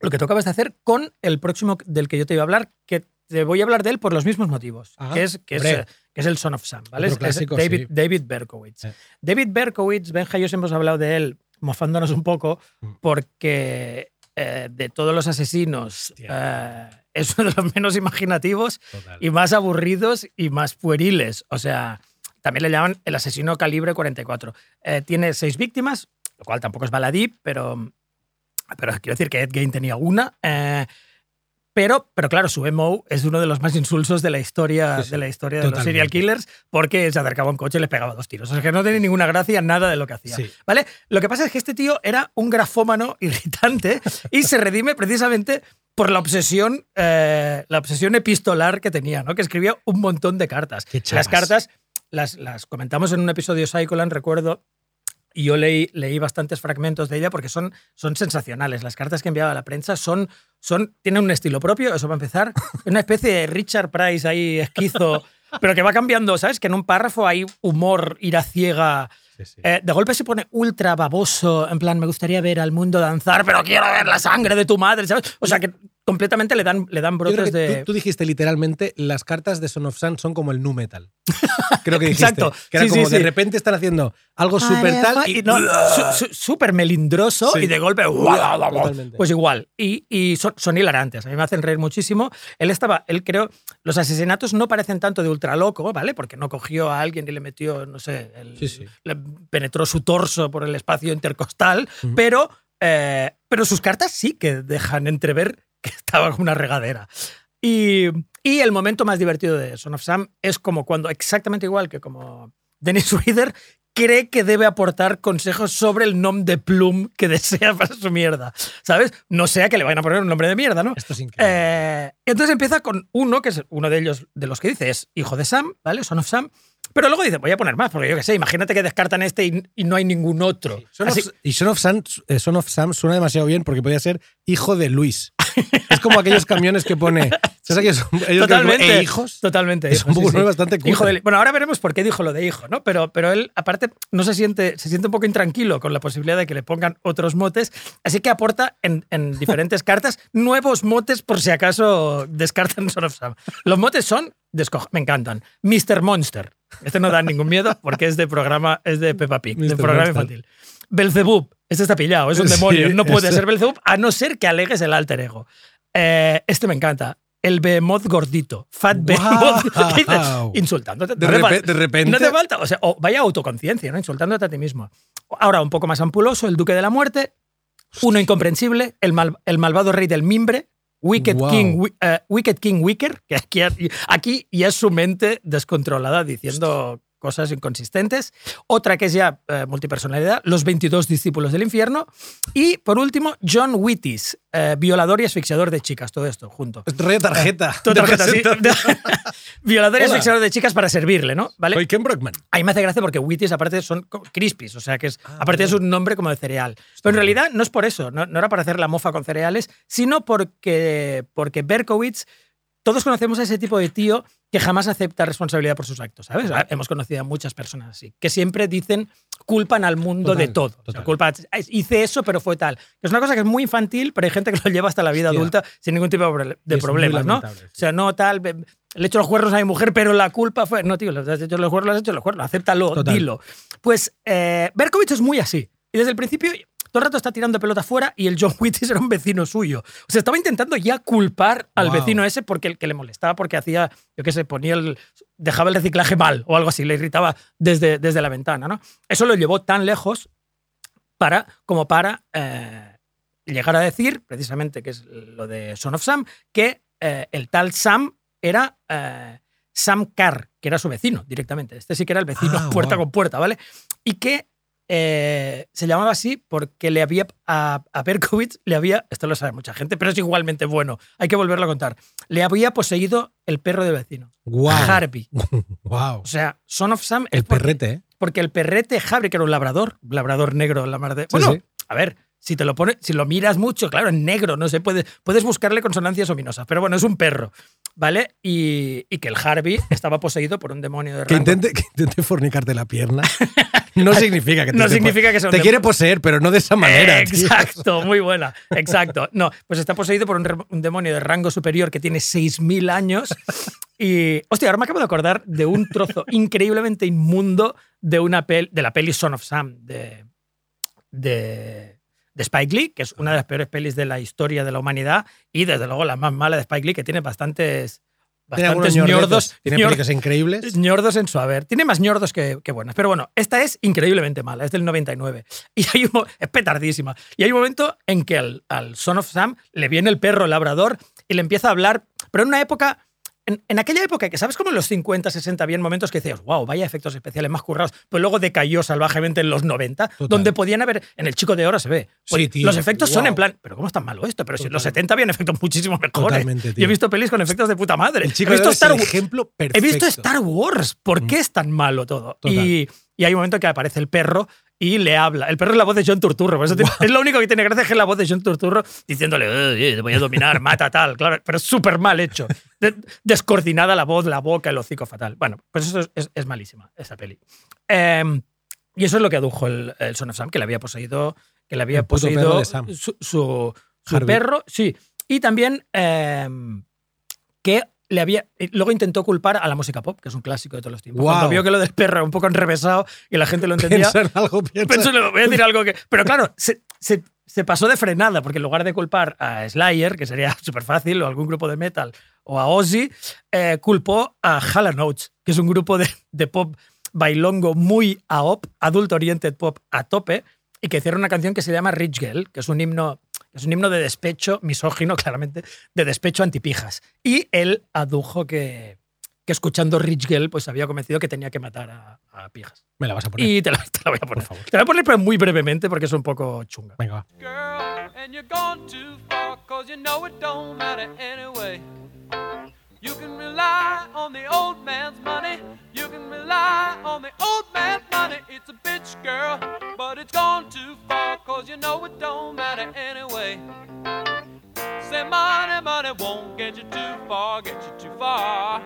lo que tú acabas de hacer con el próximo del que yo te iba a hablar, que te voy a hablar de él por los mismos motivos, Ajá. que, es, que, es, eh, que es el Son of Sam, ¿vale? Es- clásico, David, sí. David Berkowitz. Sí. David Berkowitz, Benja y yo hemos hablado de él mofándonos un poco Mm. porque eh, de todos los asesinos eh, es uno de los menos imaginativos Total. y más aburridos y más pueriles. O sea, también le llaman el asesino calibre 44. Eh, tiene seis víctimas, lo cual tampoco es baladí, pero, pero quiero decir que Ed Gein tenía una. Pero, pero claro, su MO es uno de los más insulsos de la historia, Sí, sí, de, la historia de los serial killers porque se acercaba a un coche y les pegaba dos tiros. O sea que no tiene ninguna gracia nada de lo que hacía. Sí. ¿Vale? Lo que pasa es que este tío era un grafómano [LAUGHS] irritante y se redime precisamente por la obsesión, eh, la obsesión epistolar que tenía, ¿no? Que escribía un montón de cartas. Las cartas las, las comentamos en un episodio Psycholand, recuerdo, y yo leí, leí bastantes fragmentos de ella porque son, son sensacionales. Las cartas que enviaba a la prensa son, son, tienen un estilo propio, eso va a empezar. [LAUGHS] Una especie de Richard Price ahí esquizo, pero que va cambiando, ¿sabes? Que en un párrafo hay humor, ira ciega. Sí, sí. Eh, de golpe se pone ultra baboso, en plan, me gustaría ver al mundo danzar, pero quiero ver la sangre de tu madre, ¿sabes? O sea que completamente le dan, le dan Yo creo brotes que de... tú, tú dijiste literalmente, las cartas de Son of Sam son como el nu metal. [LAUGHS] Creo que dijiste. Exacto. Que era Sí, como sí, de sí. repente están haciendo algo súper tal y, no, su- su- súper melindroso Sí. y de golpe pues igual y, y son, son hilarantes a mí me hacen reír muchísimo él estaba él creo los asesinatos no parecen tanto de ultra loco vale porque no cogió a alguien y le metió no sé el- Sí, sí. le penetró su torso por el espacio intercostal pero eh, pero sus cartas sí que dejan entrever [LAUGHS] que estaba como una regadera y, y el momento más divertido de Son of Sam es como cuando, exactamente igual que como Dennis Reader, cree que debe aportar consejos sobre el nombre de Plum que [LAUGHS] desea para su mierda. ¿Sabes? No sea que le vayan a poner un nombre de mierda, ¿no? Esto es increíble. Eh, entonces empieza con uno, que es uno de ellos de los que dice, es hijo de Sam, ¿vale? Son of Sam. Pero luego dice, voy a poner más, porque yo qué sé, imagínate que descartan este y, y no hay ningún otro. Son of- y Son of, Sam, eh, Son of Sam suena demasiado bien porque podría ser hijo de Luis. Es como aquellos camiones que pone. ¿Sabes aquellos, ellos que Totalmente. ponen, "Eh, hijos? Totalmente. Es un poco bastante cutre. Hijo de- bueno, ahora veremos por qué dijo lo de hijo, ¿no? Pero, pero él, aparte, no se siente, se siente un poco intranquilo con la posibilidad de que le pongan otros motes, así que aporta en, en diferentes cartas nuevos motes por si acaso descartan Son of Sam. Los motes son, me encantan, Mr. Monster. Este no da ningún miedo porque es de programa, es de Peppa Pig, de programa Monster. infantil. Belzebub, este está pillado, es un Sí, demonio, no puede ese- ser Belzebub a no ser que alegues el alter ego. Eh, este me encanta. El behemoth gordito. Fat behemoth. [LAUGHS] ¿Qué dices? Insultándote. De No repe- de repente- No te falta. O sea, vaya autoconciencia, ¿no? Insultándote a ti mismo. Ahora, un poco más ampuloso, el duque de la muerte. Uno incomprensible, el, mal- el malvado rey del mimbre. Wicked. King, eh, Wicked King Wicker, que aquí, aquí ya es su mente descontrolada diciendo cosas inconsistentes. Otra que es ya eh, multipersonalidad, los 22 discípulos del infierno. Y por último, John Wittis, eh, violador y asfixiador de chicas, todo esto junto. Rollo tarjeta. [LAUGHS] De tarjeta, sí. [LAUGHS] violador y Hola. asfixiador de chicas para servirle, ¿no? ¿Vale? Soy Ken Brockman. Ahí me hace gracia porque Wheaties aparte son crispies, o sea que es, Ah, aparte es un nombre como de cereal. Pero en realidad no es por eso, no, no era para hacer la mofa con cereales, sino porque, porque Berkowitz, todos conocemos a ese tipo de tío que jamás acepta responsabilidad por sus actos, ¿sabes? Hemos conocido a muchas personas así, que siempre dicen, culpan al mundo Total, de todo. O sea, culpa, "Ay, hice eso, pero fue tal. Es una cosa que es muy infantil, pero hay gente que lo lleva hasta la vida Hostia. adulta sin ningún tipo de problemas, ¿no? sí. O sea, no tal, le he hecho los cuernos a mi mujer, pero la culpa fue. No, tío, le has hecho los cuernos, le has hecho los cuernos, acéptalo, Total. dilo. Pues eh, Berkovich es muy así. Y desde el principio, todo el rato está tirando pelota fuera y el John Wittis era un vecino suyo. O sea, estaba intentando ya culpar al Wow. vecino ese porque el que le molestaba, porque hacía, yo qué sé, ponía el. dejaba el reciclaje mal o algo así, le irritaba desde, desde la ventana, ¿no? Eso lo llevó tan lejos para, como para eh, llegar a decir, precisamente, que es lo de Son of Sam, que eh, el tal Sam era eh, Sam Carr, que era su vecino directamente. Este sí que era el vecino Ah, puerta wow. con puerta, ¿vale? Y que eh, se llamaba así porque le había a, a Berkowitz le había, esto lo sabe mucha gente, pero es igualmente bueno, hay que volverlo a contar. Le había poseído el perro del vecino, Guau. Harvey. [LAUGHS] Wow. O sea, Son of Sam El porque, perrete, ¿eh? porque el perrete Harvey, que era un labrador, labrador negro, la mar de. Bueno, sí. a ver, si te lo pones, si lo miras mucho, claro, en negro, no sé, puede, puedes buscarle consonancias ominosas, pero bueno, es un perro, ¿vale? Y, y que el Harvey estaba poseído por un demonio de Que rango. intente, que intente fornicarte la pierna. [LAUGHS] [LAUGHS] No significa que te No esté significa que Te quiere poseer, pero no de esa manera. tío. Exacto, muy buena. Exacto. No, pues está poseído por un, demonio de rango superior que tiene 6.000 años. Y, hostia, ahora me acabo de acordar de un trozo increíblemente inmundo de, una pel- de la peli Son of Sam de, de, de Spike Lee, que es una de las peores pelis de la historia de la humanidad y desde luego la más mala de Spike Lee, que tiene bastantes, bastantes ñordetes, ñordos, Tiene películas increíbles. ñordos en su haber. Tiene más ñordos que, que buenas. Pero bueno, esta es increíblemente mala, es del 99. [LAUGHS] Y hay un, es petardísima. Y hay un momento en que al, al Son of Sam le viene el perro labrador y le empieza a hablar, pero en una época. En, en aquella época, que sabes como en los 50, 60 había momentos que decías, wow, vaya efectos especiales más currados, pues luego decayó salvajemente en los 90, donde podían haber, en el chico de oro se ve, pues Sí, los efectos son en plan, pero ¿cómo es tan malo esto? Pero si en los Total. 70 habían efectos muchísimo mejores. Totalmente, Yo he visto pelis con efectos de puta madre. El chico he de visto oro es Star el ejemplo He perfecto. visto Star Wars. ¿Por qué es tan malo todo? Y, y hay un momento que aparece el perro y le habla. El perro es la voz de John Turturro. por eso tiene- es lo único que tiene gracia que es la voz de John Turturro diciéndole, "Eh, eh, te voy a dominar, [LAUGHS] mata tal. Claro, pero es súper mal hecho. De- descoordinada la voz, la boca, el hocico fatal. Bueno, pues eso es, es- es malísima, esa peli. Em, y eso es lo que adujo el, el Son of Sam, que le había poseído, que le había poseído su, su- su Harvey. perro. Sí. Y también em, que le había. y Luego intentó culpar a la música pop, que es un clásico de todos los tiempos. Cuando vio que lo del perro un poco enrevesado y la gente lo entendía. En algo. Pensó, voy a decir algo que. Pero claro, [LAUGHS] se, se- se pasó de frenada, porque en lugar de culpar a Slayer, que sería [LAUGHS] súper fácil, o algún grupo de metal, o a Ozzy, eh, culpó a Hall Oates, que es un grupo de, de pop bailongo muy AOP, adult oriented pop a tope, y que hicieron una canción que se llama Rich Girl, que es un himno. Es un himno de despecho, misógino, [LAUGHS] claramente, de despecho antipijas. Y él adujo que, que escuchando Rich Girl, pues había convencido que tenía que matar a, a pijas. Me la vas a poner. Y te la, te la voy a poner. favor. Te la voy a poner, pero muy brevemente, porque es un poco chunga. Venga, va. You can rely on the old man's money, you can rely on the old man's money. It's a bitch, girl, but it's gone too far, cause you know it don't matter anyway. Say money, money won't get you too far, get you too far.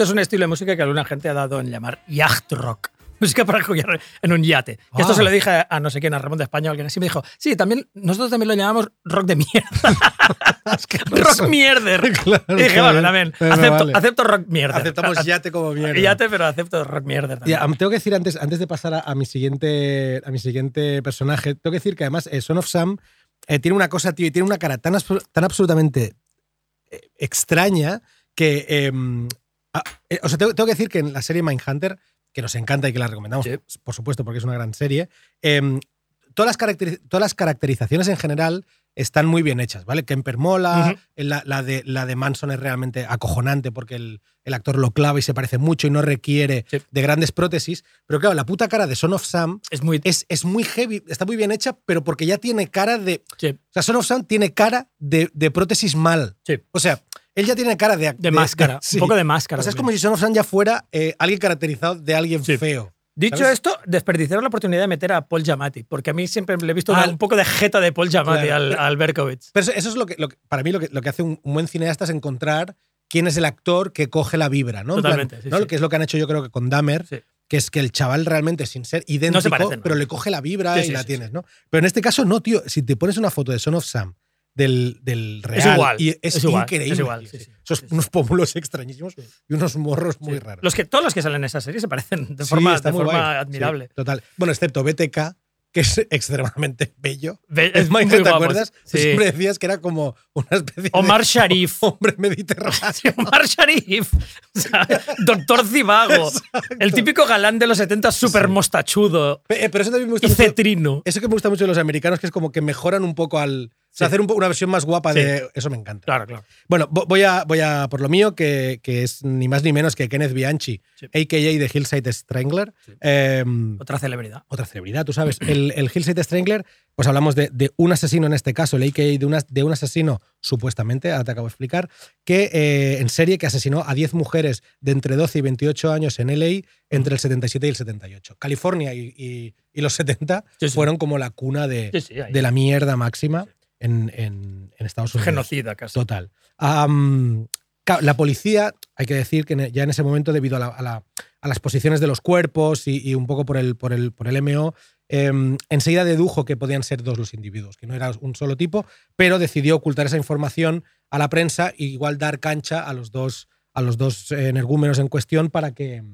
Esto es un estilo de música que alguna gente ha dado en llamar yacht rock. Música para jugar en un yate. Que Esto se lo dije a, a no sé quién, a Ramón de España o alguien así. Me dijo, sí, también, nosotros también lo llamamos rock de mierda. [LAUGHS] rock mierder. [LAUGHS] Claro, y dije, bien. también. Acepto, vale. acepto rock mierder. Aceptamos yate como [LAUGHS] mierda. Yate, pero acepto rock mierder también. am, tengo que decir antes, antes de pasar a, a mi siguiente, a mi siguiente personaje, tengo que decir que además eh, Son of Sam eh, tiene una cosa, tío, y tiene una cara tan, tan absolutamente eh, extraña que. em, ah, eh, o sea, tengo, tengo que decir que en la serie Mindhunter, que nos encanta y que la recomendamos, Sí. por supuesto, porque es una gran serie, em, todas, las caracteri- todas las caracterizaciones en general están muy bien hechas, ¿vale? Kemper mola, eh, la, la de, la de Manson es realmente acojonante porque el, el actor lo clava y se parece mucho y no requiere Sí. de grandes prótesis. Pero claro, la puta cara de Son of Sam es muy. es, es muy heavy, está muy bien hecha, pero porque ya tiene cara de. sí, O sea, Son of Sam tiene cara de, de prótesis mal. sí, O sea, él ya tiene cara de. de, máscara. sí. Un poco de máscara. O sea, es como si Son of Sam ya fuera eh, alguien caracterizado de alguien Sí. feo. Dicho ¿sabes? esto, desperdiciaron la oportunidad de meter a Paul Giamatti, porque a mí siempre le he visto Al- un poco de jeta de Paul Giamatti Claro. al, al Berkowitz. Pero eso, es lo que, lo que- para mí lo que, lo que hace un, un buen cineasta es encontrar quién es el actor que coge la vibra, ¿no? En plan, Totalmente, sí, ¿no? sí. Lo que es lo que han hecho yo creo que con Dahmer, Sí. que es que el chaval realmente sin ser idéntico, parecen, ¿no? pero le coge la vibra y la tienes. ¿no? Pero en este caso no, tío. Si te pones una foto de Son of Sam del, del real igual, y es, es igual, increíble. es igual, tío. sí, sí. Esos unos pómulos extrañísimos y unos morros muy raros. Los que, todos los que salen en esa serie se parecen de forma, de admirable. Total. Bueno, excepto BTK, que es [LAUGHS] extremadamente bello. Es muy ¿te guapo, acuerdas? sí. Siempre decías que era como una especie Omar de Sharif. [LAUGHS] hombre mediterráneo. Sí, Omar Sharif. [LAUGHS] O sea, Doctor Zivago. El típico galán de los 70 súper mostachudo Pe- eh, Pero eso también me gusta y mucho. cetrino. Eso que me gusta mucho de los americanos, que es como que mejoran un poco al. O sea, Sí. hacer un una versión más guapa de. Eso me encanta. Claro, claro. Bueno, vo- voy a, voy a por lo mío, que, que es ni más ni menos que Kenneth Bianchi, a.k.a. de Hillside Strangler. Eh, Otra celebridad. otra celebridad, tú sabes. El, el Hillside Strangler, pues hablamos de, de un asesino en este caso, el AKA de, una- de un asesino, supuestamente, ahora te acabo de explicar, que eh, en serie que asesinó a 10 mujeres de entre 12 y 28 años en LA entre el 77 y el 78. California y, y- y los 70 Sí, sí. fueron como la cuna de, Sí, de la mierda máxima en, en- en Estados Unidos. Genocida casi. Total. La policía, hay que decir que en- ya en ese momento, debido a, la- a la- a las posiciones de los cuerpos y, y un poco por el, por el, por el MO, em, enseguida dedujo que podían ser dos los individuos, que no era un solo tipo, pero decidió ocultar esa información a la prensa e igual dar cancha a los dos, a los dos eh, energúmenos en cuestión para que,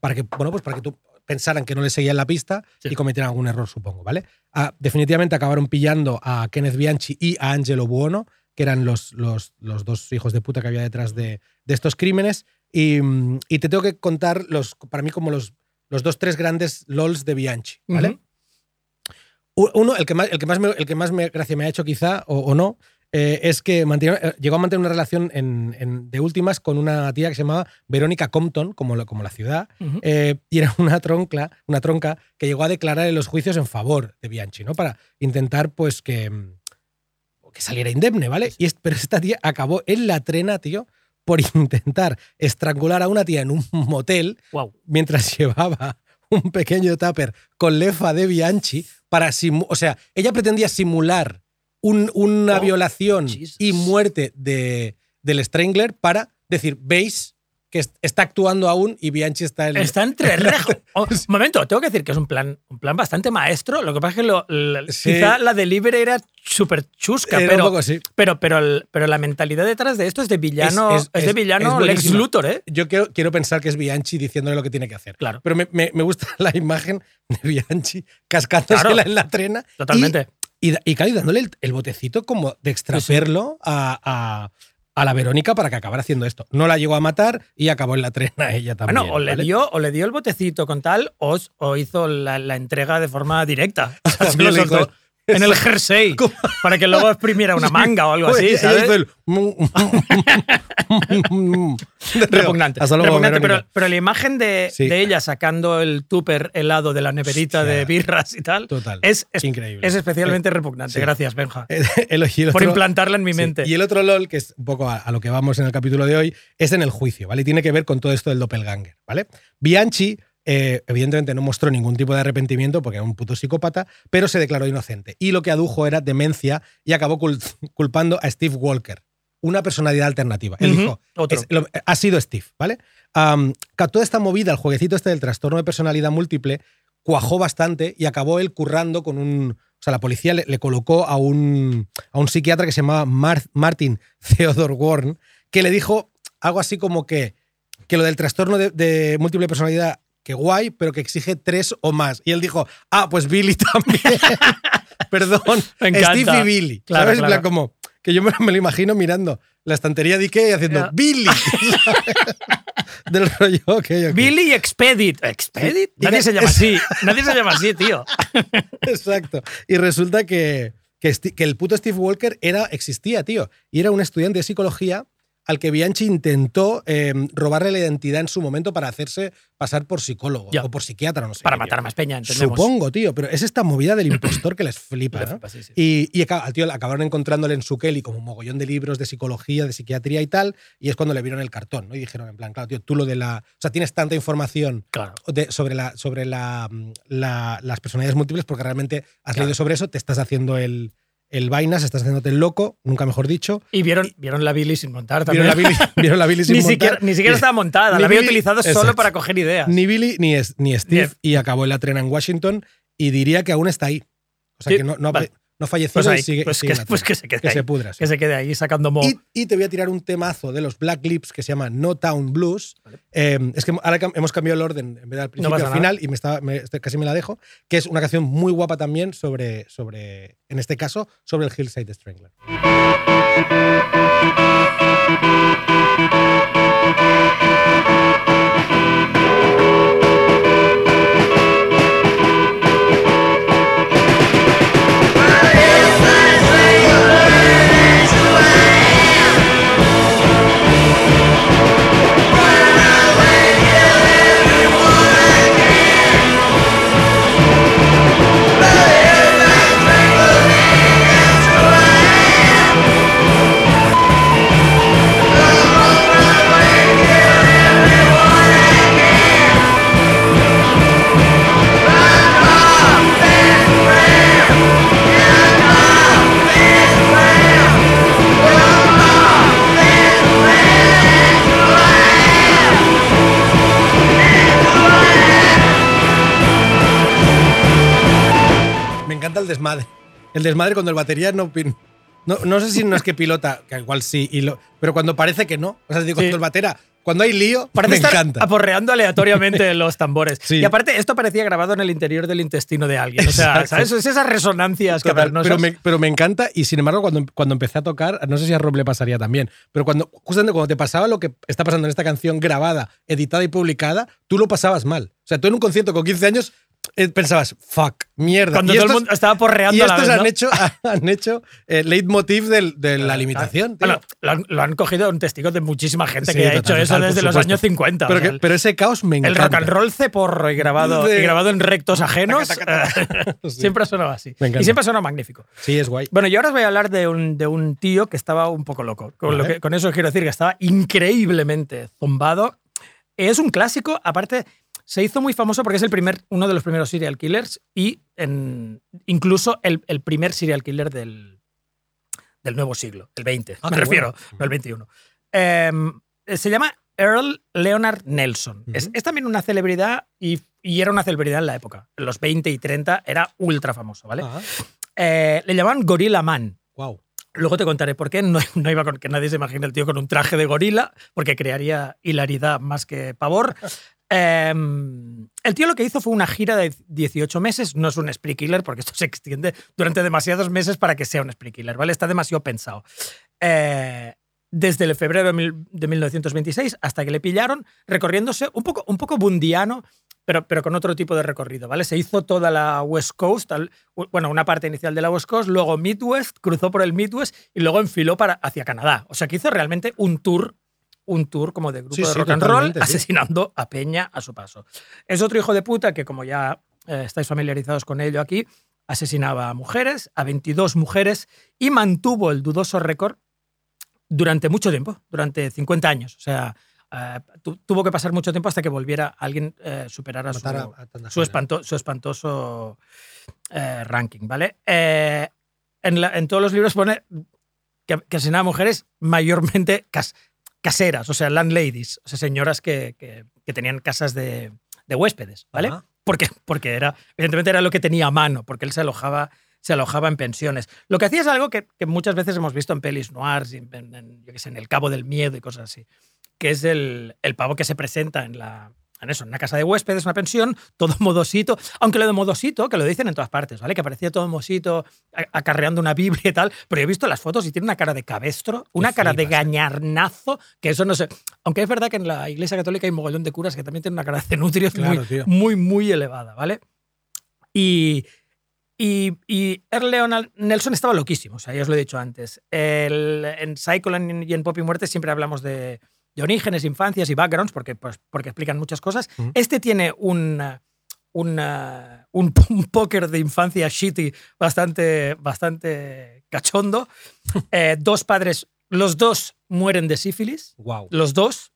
para que, bueno, pues para que tú pensaran que no les seguían la pista Sí. y cometieran algún error, supongo, ¿vale? Ah, definitivamente acabaron pillando a Kenneth Bianchi y a Angelo Buono, que eran los, los, los dos hijos de puta que había detrás de, de estos crímenes. Y, mm, y te tengo que contar los, para mí como los, los dos, tres grandes LOLs de Bianchi, ¿vale? Uno, el que más, el que más, me, el que más me, gracia me ha hecho quizá, o, o no, eh, es que mantiene- eh, llegó a mantener una relación en- en- de últimas con una tía que se llamaba Verónica Compton, como, la- como la ciudad, eh, y era una tronca, una tronca que llegó a declarar en los juicios en favor de Bianchi, ¿no? Para intentar, pues, que, que saliera indemne, ¿vale? Y es- pero esta tía acabó en la trena, tío, por [LAUGHS] intentar estrangular a una tía en un motel mientras llevaba un pequeño tupper con lefa de Bianchi para o sea, ella pretendía simular un- una Oh, violación Jesus. y muerte de, del Strangler para decir, ¿veis? Que est- está actuando aún y Bianchi está en... Está entre [LAUGHS] rejo. Oh, un momento, tengo que decir que es un plan, un plan bastante maestro. Lo que pasa es que lo- l- Sí. quizá la delivery era súper chusca, Era pero, un poco así. pero, pero, el- pero la mentalidad detrás de esto es de villano, Es- es, es- de villano es Lex. Luthor, ¿eh? Yo quiero, quiero pensar que es Bianchi diciéndole lo que tiene que hacer. Claro. Pero me, me- me gusta [LAUGHS] la imagen de Bianchi cascándosela Claro. en la trena. Totalmente. Y, y, y claro, y dándole el, el botecito como de extraperlo a, a- a la Verónica para que acabara haciendo esto. No la llegó a matar y acabó en la trena ella también. Bueno, o le, dio, o le dio el botecito con tal, o, o hizo la, la entrega de forma directa. [LAUGHS] O sea, se También lo le hizo soltó en el jersey [LAUGHS] ¿Cómo? para que luego exprimiera una manga o algo así, ¿sabes? el- Repugnante. Hasta luego, Repugnante, pero, pero la imagen de, Sí. de ella sacando el tupper helado de la neverita de birras y tal Total. es, es, Increíble. es especialmente repugnante. sí. Gracias, Benja. [LAUGHS] El- y el por implantarla en mi Sí. mente. Y el otro LOL, que es un poco a, a lo que vamos en el capítulo de hoy, es en el juicio, ¿vale? Y tiene que ver con todo esto del doppelganger, ¿vale? Bianchi, eh, evidentemente, no mostró ningún tipo de arrepentimiento porque era un puto psicópata, pero se declaró inocente. Y lo que adujo era demencia y acabó cul- culpando a Steve Walker, una personalidad alternativa. Él dijo, otro. es- lo- ha sido Steve, ¿vale? Ca- toda esta movida, el jueguecito este del trastorno de personalidad múltiple, cuajó bastante y acabó él currando con un. O sea, la policía le, le colocó a un, a un psiquiatra que se llamaba Mar- Martin Theodore Warren, que le dijo algo así como que, que lo del trastorno de, de múltiple personalidad, que guay, pero que exige tres o más. Y él dijo, ah, pues Billy [LAUGHS] también. [LAUGHS] Perdón, Me. Steve y Billy. Claro, ¿Sabes? Plan, claro. como que yo me, lo imagino mirando la estantería de Ikea y haciendo Ya. Billy. [LAUGHS] Del rollo, ok, ok. Billy Expedit. ¿Expedit? Nadie que- se llama así. Nadie se llama así, tío. Exacto. Y resulta que, que, que el puto Steve Walker era, existía, tío. Y era un estudiante de psicología al que Bianchi intentó eh, robarle la identidad en su momento para hacerse pasar por psicólogo Ya. o por psiquiatra, no sé. Para qué, matar tío. más peña, entendemos. Supongo, tío, pero es esta movida del impostor que les flipa, ¿no? flipa, sí, sí. Y, al tío acabaron encontrándole en su Kelly como un mogollón de libros de psicología, de psiquiatría y tal, y es cuando le vieron el cartón, ¿no? Y dijeron, en plan, claro, tío, tú lo de la. O sea, tienes tanta información Claro. de- sobre, la, sobre la, la- las personalidades múltiples porque realmente has Claro. leído sobre eso, te estás haciendo el, el vainas, estás haciéndote el loco, nunca mejor dicho. Y vieron, vieron la Billy sin montar también. [LAUGHS] Vieron la Billy, vieron la Billy sin ni, montar. siquiera, ni siquiera estaba montada, la había utilizado solo para coger ideas. Ni Billy ni, es- ni Steve y acabó en la trena en Washington y diría que aún está ahí. O sea, Sí, que no, no, vale. No ha fallecido Pues, sigue, pues sigue que, pues que se quede Que ahí. se pudra, sí. Que se quede ahí sacando mo. Y, y te voy a tirar un temazo de los Black Lips que se llama No Town Blues. Eh, es que ahora hemos cambiado el orden en vez del principio al nada. final y me estaba, me- este- casi me la dejo, que es una canción muy guapa también sobre, sobre en este caso, sobre el Hillside Strangler. Encanta el desmadre. El desmadre cuando el batería no. No, no sé si no es que pilota, [LAUGHS] que igual sí, y lo- pero cuando parece que no. O sea, digo, Sí. cuando el batera, cuando hay lío, Parece me estar encanta. aporreando aleatoriamente [LAUGHS] los tambores. Sí. Y aparte, esto parecía grabado en el interior del intestino de alguien. O sea, Exacto. ¿sabes? Es esas resonancias Total, cavernosas. pero, me, pero me encanta y sin embargo cuando, cuando empecé a tocar, no sé si a Rob le pasaría también, pero cuando justamente cuando te pasaba lo que está pasando en esta canción grabada, editada y publicada, tú lo pasabas mal. O sea, tú en un concierto con 15 años pensabas, fuck, mierda. Cuando y todo el estos- mundo estaba porreando y a la estos vez, han ¿no? hecho, [LAUGHS] han hecho eh, leitmotiv del- de la limitación. tío. Bueno, lo han, lo han cogido un testigo de muchísima gente Sí, que ha total, hecho eso total, desde los años 50. o pero, sea, que- pero ese caos me el encanta. rock and roll ceporro y grabado, De- y [LAUGHS] grabado en rectos ajenos [LAUGHS] Sí. siempre ha sonado así. Y siempre ha sonado magnífico. Sí, es guay. Bueno, y ahora os voy a hablar de un, de un tío que estaba un poco loco. Con, lo Vale. que- con eso quiero decir que estaba increíblemente zumbado. Es un clásico, aparte se hizo muy famoso porque es el primer, uno de los primeros serial killers y en- incluso el, el primer serial killer del, del nuevo siglo, el 20, Ah, me refiero, bueno. no el 21. Em, se llama Earl Leonard Nelson. es, es también una celebridad y, y era una celebridad en la época. En los 20 y 30 era ultra famoso, ¿vale? Eh, le llamaban Gorilla Man. wow. Luego te contaré por qué. No, no iba con que nadie se imagine el tío con un traje de gorila, porque crearía hilaridad más que pavor. Em, el tío lo que hizo fue una gira de 18 meses. No es un spree killer, porque esto se extiende durante demasiados meses para que sea un spree killer, ¿vale? Está demasiado pensado. Eh, desde el febrero de, mil- de 1926 hasta que le pillaron, recorriéndose un poco, un poco bundiano, pero, pero con otro tipo de recorrido, ¿vale? Se hizo toda la West Coast, bueno, una parte inicial de la West Coast, luego Midwest, cruzó por el Midwest y luego enfiló para, hacia Canadá. O sea, que hizo realmente un tour, un tour como de grupo Sí, de sí, rock and roll, asesinando a Peña a su paso. Es otro hijo de puta que, como ya eh, estáis familiarizados con ello aquí, asesinaba a mujeres, a 22 mujeres, y mantuvo el dudoso récord durante mucho tiempo, durante 50 años. O sea, eh, tu- tuvo que pasar mucho tiempo hasta que volviera alguien eh, superara su, a- su, gente. espanto- su espantoso eh, ranking, ¿vale? En, la- en todos los libros pone que, que asesinaba a mujeres mayormente cas- caseras, o sea, landladies, o sea, señoras que, que- que tenían casas de, de huéspedes, ¿vale? Ajá. Porque, porque era, evidentemente era lo que tenía a mano, porque él se alojaba, se alojaba en pensiones. Lo que hacía es algo que, que muchas veces hemos visto en pelis noirs, en, en- en, yo qué sé, en El Cabo del Miedo y cosas así, que es el, el pavo que se presenta en la en eso, en una casa de huéspedes, una pensión, [LAUGHS] todo modosito, aunque lo de modosito, que lo dicen en todas partes, ¿vale? Que parecía todo modosito, acarreando una Biblia y tal, pero yo he visto las fotos y tiene una cara de cabestro, una cara de flipas, gañarnazo, que eso no sé. Aunque es verdad que en la Iglesia Católica hay un mogollón de curas que también tienen una cara de nutrios Claro, muy, tío. muy, muy elevada, ¿vale? Y, y, y Leonard Nelson estaba loquísimo, o sea, ya os lo he dicho antes. El- en Cyclones y en Pop y Muerte siempre hablamos de, de orígenes, infancias y backgrounds, porque, pues, porque explican muchas cosas. Este tiene un, un, un, [LAUGHS] un póker de infancia shitty bastante, bastante cachondo. [LAUGHS] Eh, dos padres, los dos mueren de sífilis, Wow. los dos.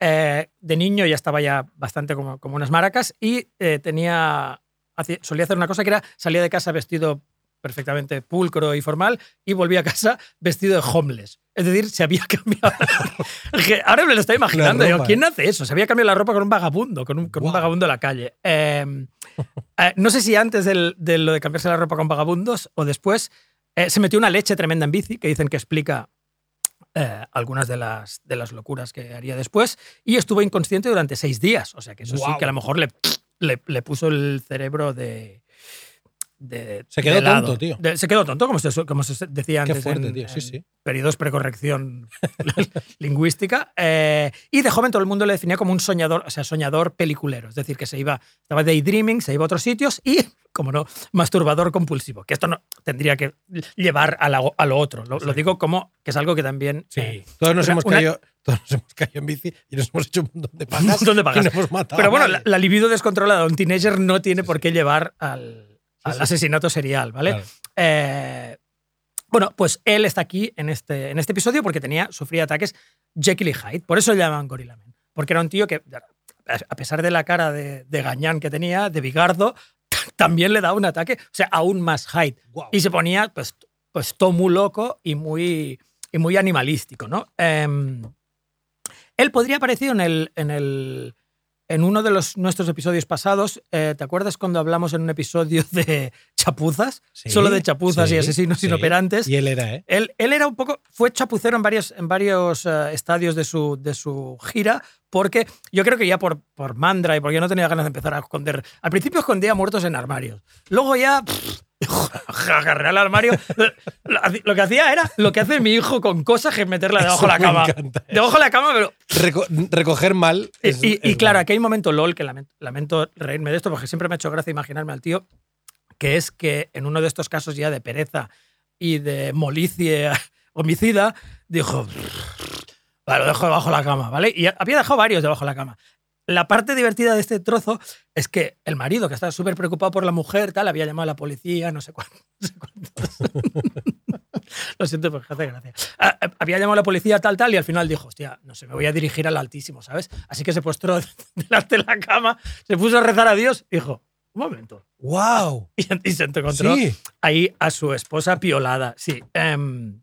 Eh, de niño ya estaba ya bastante como, como unas maracas y eh, tenía, hacía- solía hacer una cosa que era salía de casa vestido perfectamente pulcro y formal, y volvía a casa vestido de homeless. Es decir, se había [LAUGHS] cambiado. Ahora me lo estoy imaginando. Digo. ¿Quién hace eso? Se había cambiado la ropa con un vagabundo, con un, con un Guau. vagabundo de la calle. Eh, eh, no sé si antes del- de lo de cambiarse la ropa con vagabundos o después eh, se metió una leche tremenda en bici que dicen que explica eh, algunas de las, de las locuras que haría después y estuvo inconsciente durante seis días. O sea que eso sí que a lo mejor le, le, le puso el cerebro de. De- Se quedó de tonto, tío. De- se quedó tonto, como se, como se decía Qué antes. fuerte, en- tío. Sí, en sí. Periodos precorrección [LAUGHS] [LAUGHS] lingüística. eh, y de joven todo el mundo le definía como un soñador, o sea, soñador peliculero. Es decir, que se iba, estaba daydreaming, se iba a otros sitios y, [LAUGHS] como no, masturbador compulsivo. Que esto no tendría que llevar a, la- a lo otro. Lo, lo digo como que es algo que también. Sí. eh, todos, nos hemos una- caído, todos nos hemos caído en bici y nos hemos hecho un montón de un pagas. montón de pagas. Y nos hemos matado. Pero bueno, la, la libido descontrolada de un teenager no tiene por qué llevar al, al asesinato serial, ¿vale? Claro. Eh, bueno, pues él está aquí en este, en este episodio porque tenía, sufría ataques Jekyll y Hyde. Por eso le llaman Gorilla Man. Porque era un tío que, a pesar de la cara de, de gañán que tenía, de bigardo, [LAUGHS] también le daba un ataque, o sea, aún más Hyde. Y se ponía, pues, pues todo muy loco y muy, y muy animalístico, ¿no? Em, él podría aparecer en el, en el en uno de los, nuestros episodios pasados. eh, ¿Te acuerdas cuando hablamos en un episodio de chapuzas? Sí, Solo de chapuzas y asesinos sí. inoperantes. Y él era, ¿eh? Él, él era un poco, fue chapucero en varios, en varios eh, estadios de su, de su gira, porque yo creo que ya por, por mandra y porque yo no tenía ganas de empezar a esconder. Al principio escondía muertos en armarios. Luego ya pff, [LAUGHS] agarré al armario. Lo, que hacía era lo que hace mi hijo con cosas que es meterla debajo de la cama. Debajo de la cama, pero Reco- recoger mal. y, es- y- y es claro, aquí hay un momento LOL que lamento, lamento reírme de esto porque siempre me ha hecho gracia imaginarme al tío, que es que en uno de estos casos ya de pereza y de molicie [LAUGHS] homicida, dijo, vale, lo dejo debajo de la cama, ¿vale? Y había dejado varios debajo de la cama. La parte divertida de este trozo es que el marido, que estaba súper preocupado por la mujer, tal, había llamado a la policía, no sé cuántos. [LAUGHS] No sé cuántos. [LAUGHS] Lo siento, porque hace gracia. Ah, ah, Había llamado a la policía, tal, tal, y al final dijo, hostia, no sé, me voy a dirigir al Altísimo, ¿sabes? Así que se postró [LAUGHS] delante de la cama, se puso a rezar a Dios dijo, un momento. ¡Wow! Y, y se encontró Sí. ahí a su esposa piolada. Sí. em,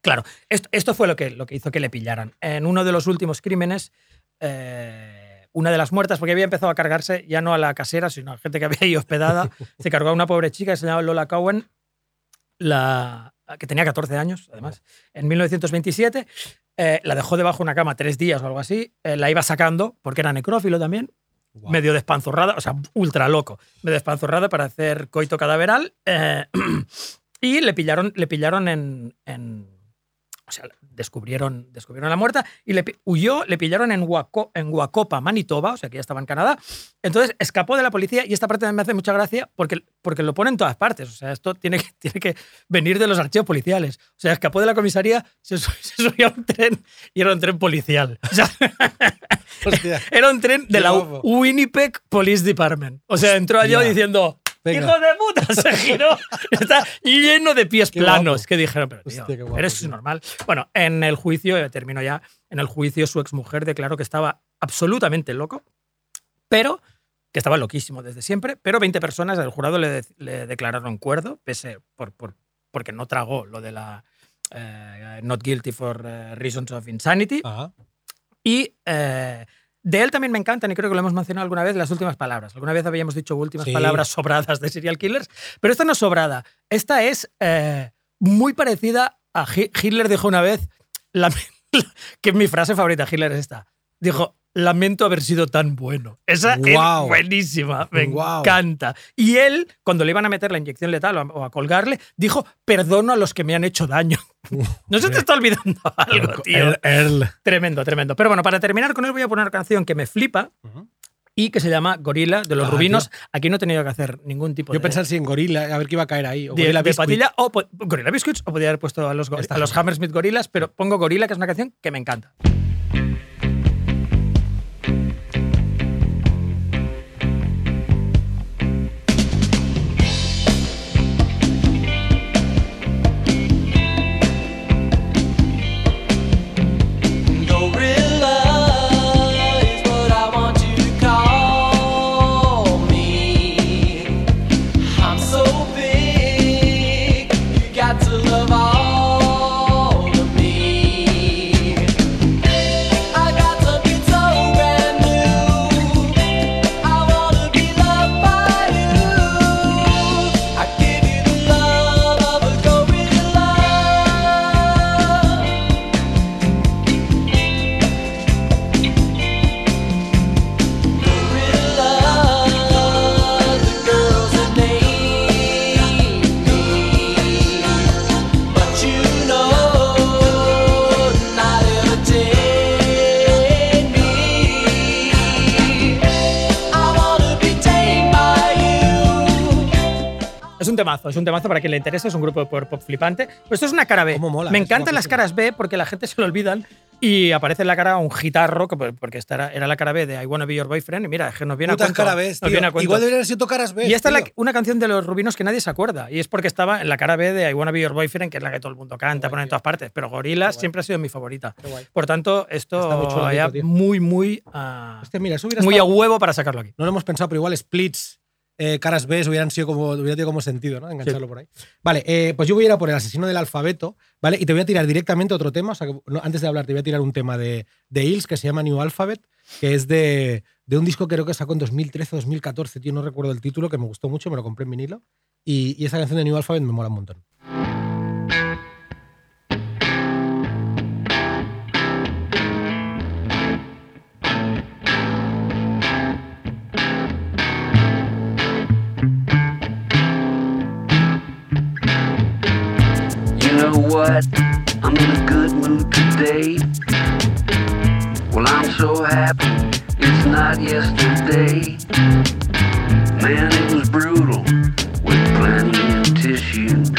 claro, esto, esto fue lo que, lo que hizo que le pillaran. En uno de los últimos crímenes, eh, una de las muertas, porque había empezado a cargarse ya no a la casera, sino a gente que había ahí hospedada, [LAUGHS] se cargó a una pobre chica que se llamaba Lola Cowen, la, que tenía 14 años, además, en 1927. eh, la dejó debajo de una cama tres días o algo así. eh, la iba sacando, porque era necrófilo también, medio despanzurrada, o sea, ultra loco, medio despanzurrada para hacer coito cadaveral. eh, [CLEARS THROAT] y le pillaron, le pillaron en, en- O sea, descubrieron, descubrieron la muerta y le huyó, le pillaron en, Huaco- en Huacopa, Manitoba, o sea, que ya estaba en Canadá. Entonces escapó de la policía y esta parte me hace mucha gracia porque, porque lo pone en todas partes. O sea, esto tiene que, [LAUGHS] tiene que venir de los archivos policiales. O sea, escapó de la comisaría, se, su- [LAUGHS] se subió a un tren y era un tren policial. O sea, [LAUGHS] Hostia. era un tren de la guapo. Winnipeg Police Department. O sea, entró allá Hostia. diciendo, Venga. ¡hijo de puta! Se giró. [LAUGHS] Está lleno de pies Qué planos. guapo. Que dijeron, pero tío, Hostia, guapo, eres tío. normal. Bueno, en el juicio, eh, termino ya, en el juicio su exmujer declaró que estaba absolutamente loco, pero que estaba loquísimo desde siempre, pero 20 personas del jurado le, de- le declararon cuerdo, pese por, por- porque no tragó lo de la eh, not guilty for eh, reasons of insanity. Ajá. Y eh, de él también me encantan, y creo que lo hemos mencionado alguna vez, las últimas palabras. Alguna vez habíamos dicho últimas Sí. palabras [LAUGHS] sobradas de serial killers, pero esta no es sobrada. Esta es eh, muy parecida a Hi- Hitler dijo una vez, lame- [LAUGHS] que mi frase favorita Hitler es esta. Dijo, lamento haber sido tan bueno. Esa Guau. es buenísima, me Guau. encanta. Y él, cuando le iban a meter la inyección letal o a, colgarle, dijo, perdono a los que me han hecho daño. No se te está olvidando [LAUGHS] algo, tío. Earl- Earl. Tremendo, tremendo. Pero bueno, para terminar con él voy a poner una canción que me flipa Ujú. y que se llama Gorila de los Ah, Rubinos. Aquí no he tenido que hacer ningún tipo Yo de, pensar si en gorila, a ver qué iba a caer ahí. O de, gorila de patilla o Gorilla Biscuits o podría haber puesto a los, a los. Hammersmith Gorillas, pero pongo Gorila, que es una canción que me encanta. Un temazo, es un temazo para quien le interese, es un grupo de power pop flipante. Pero esto es una cara B. Cómo mola, Me es encantan las caras B porque la gente se lo olvidan y aparece en la cara un guitarro, que- porque esta era, era la cara B de I Wanna Be Your Boyfriend. Y mira, es que nos viene Putas a cuento. cara ves, nos tío. viene a cuento. Igual deberían haber sido caras B. Y esta es la- tío. una canción de los rubinos que nadie se acuerda. Y es porque estaba en la cara B de I Wanna Be Your Boyfriend, que es la que todo el mundo canta, pone en todas partes. Pero Gorilas siempre ha sido mi favorita. Por tanto, esto Está muy chulo, tío. muy, muy, ah, Hostia, mira, muy a estado- huevo para sacarlo aquí. No lo hemos pensado, pero igual splits, eh, caras B hubieran sido como, hubiera tenido como sentido, ¿no? Engancharlo por ahí. Vale, eh, pues yo voy a ir a por el asesino del alfabeto, ¿vale? Y te voy a tirar directamente otro tema. O sea, que, no, antes de hablar, te voy a tirar un tema de, de Hills que se llama New Alphabet, que es de, de un disco que creo que sacó en 2013 2014, tío, no recuerdo el título, que me gustó mucho, me lo compré en vinilo. Y, y esa canción de New Alphabet me mola un montón. What? I'm in a good mood today. Well, I'm so happy it's not yesterday. Man, it was brutal with plenty of tissues.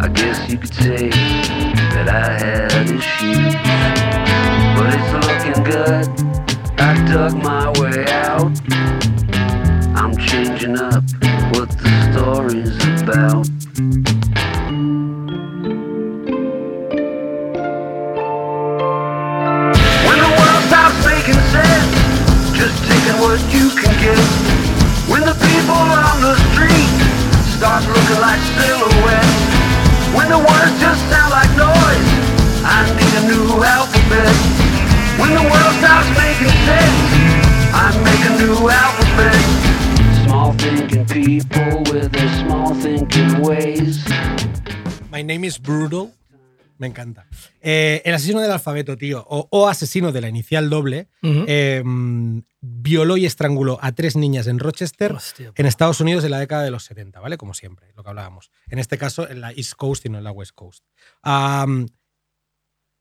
I guess you could say that I had issues. But it's looking good. I dug my way out. I'm changing up what the story's about. Just taking what you can get. When the people on the street start looking like silhouettes. When the words just sound like noise, I need a new alphabet. When the world stops making sense, I make a new alphabet. Small thinking people with their small thinking ways. My name is Brutal. Me encanta. Eh, el asesino del alfabeto, tío, o, o asesino de la inicial doble, eh, violó y estranguló a tres niñas en Rochester, Hostia. en Estados Unidos, en la década de los 70, ¿vale? Como siempre, lo que hablábamos. En este caso, en la East Coast y no en la West Coast.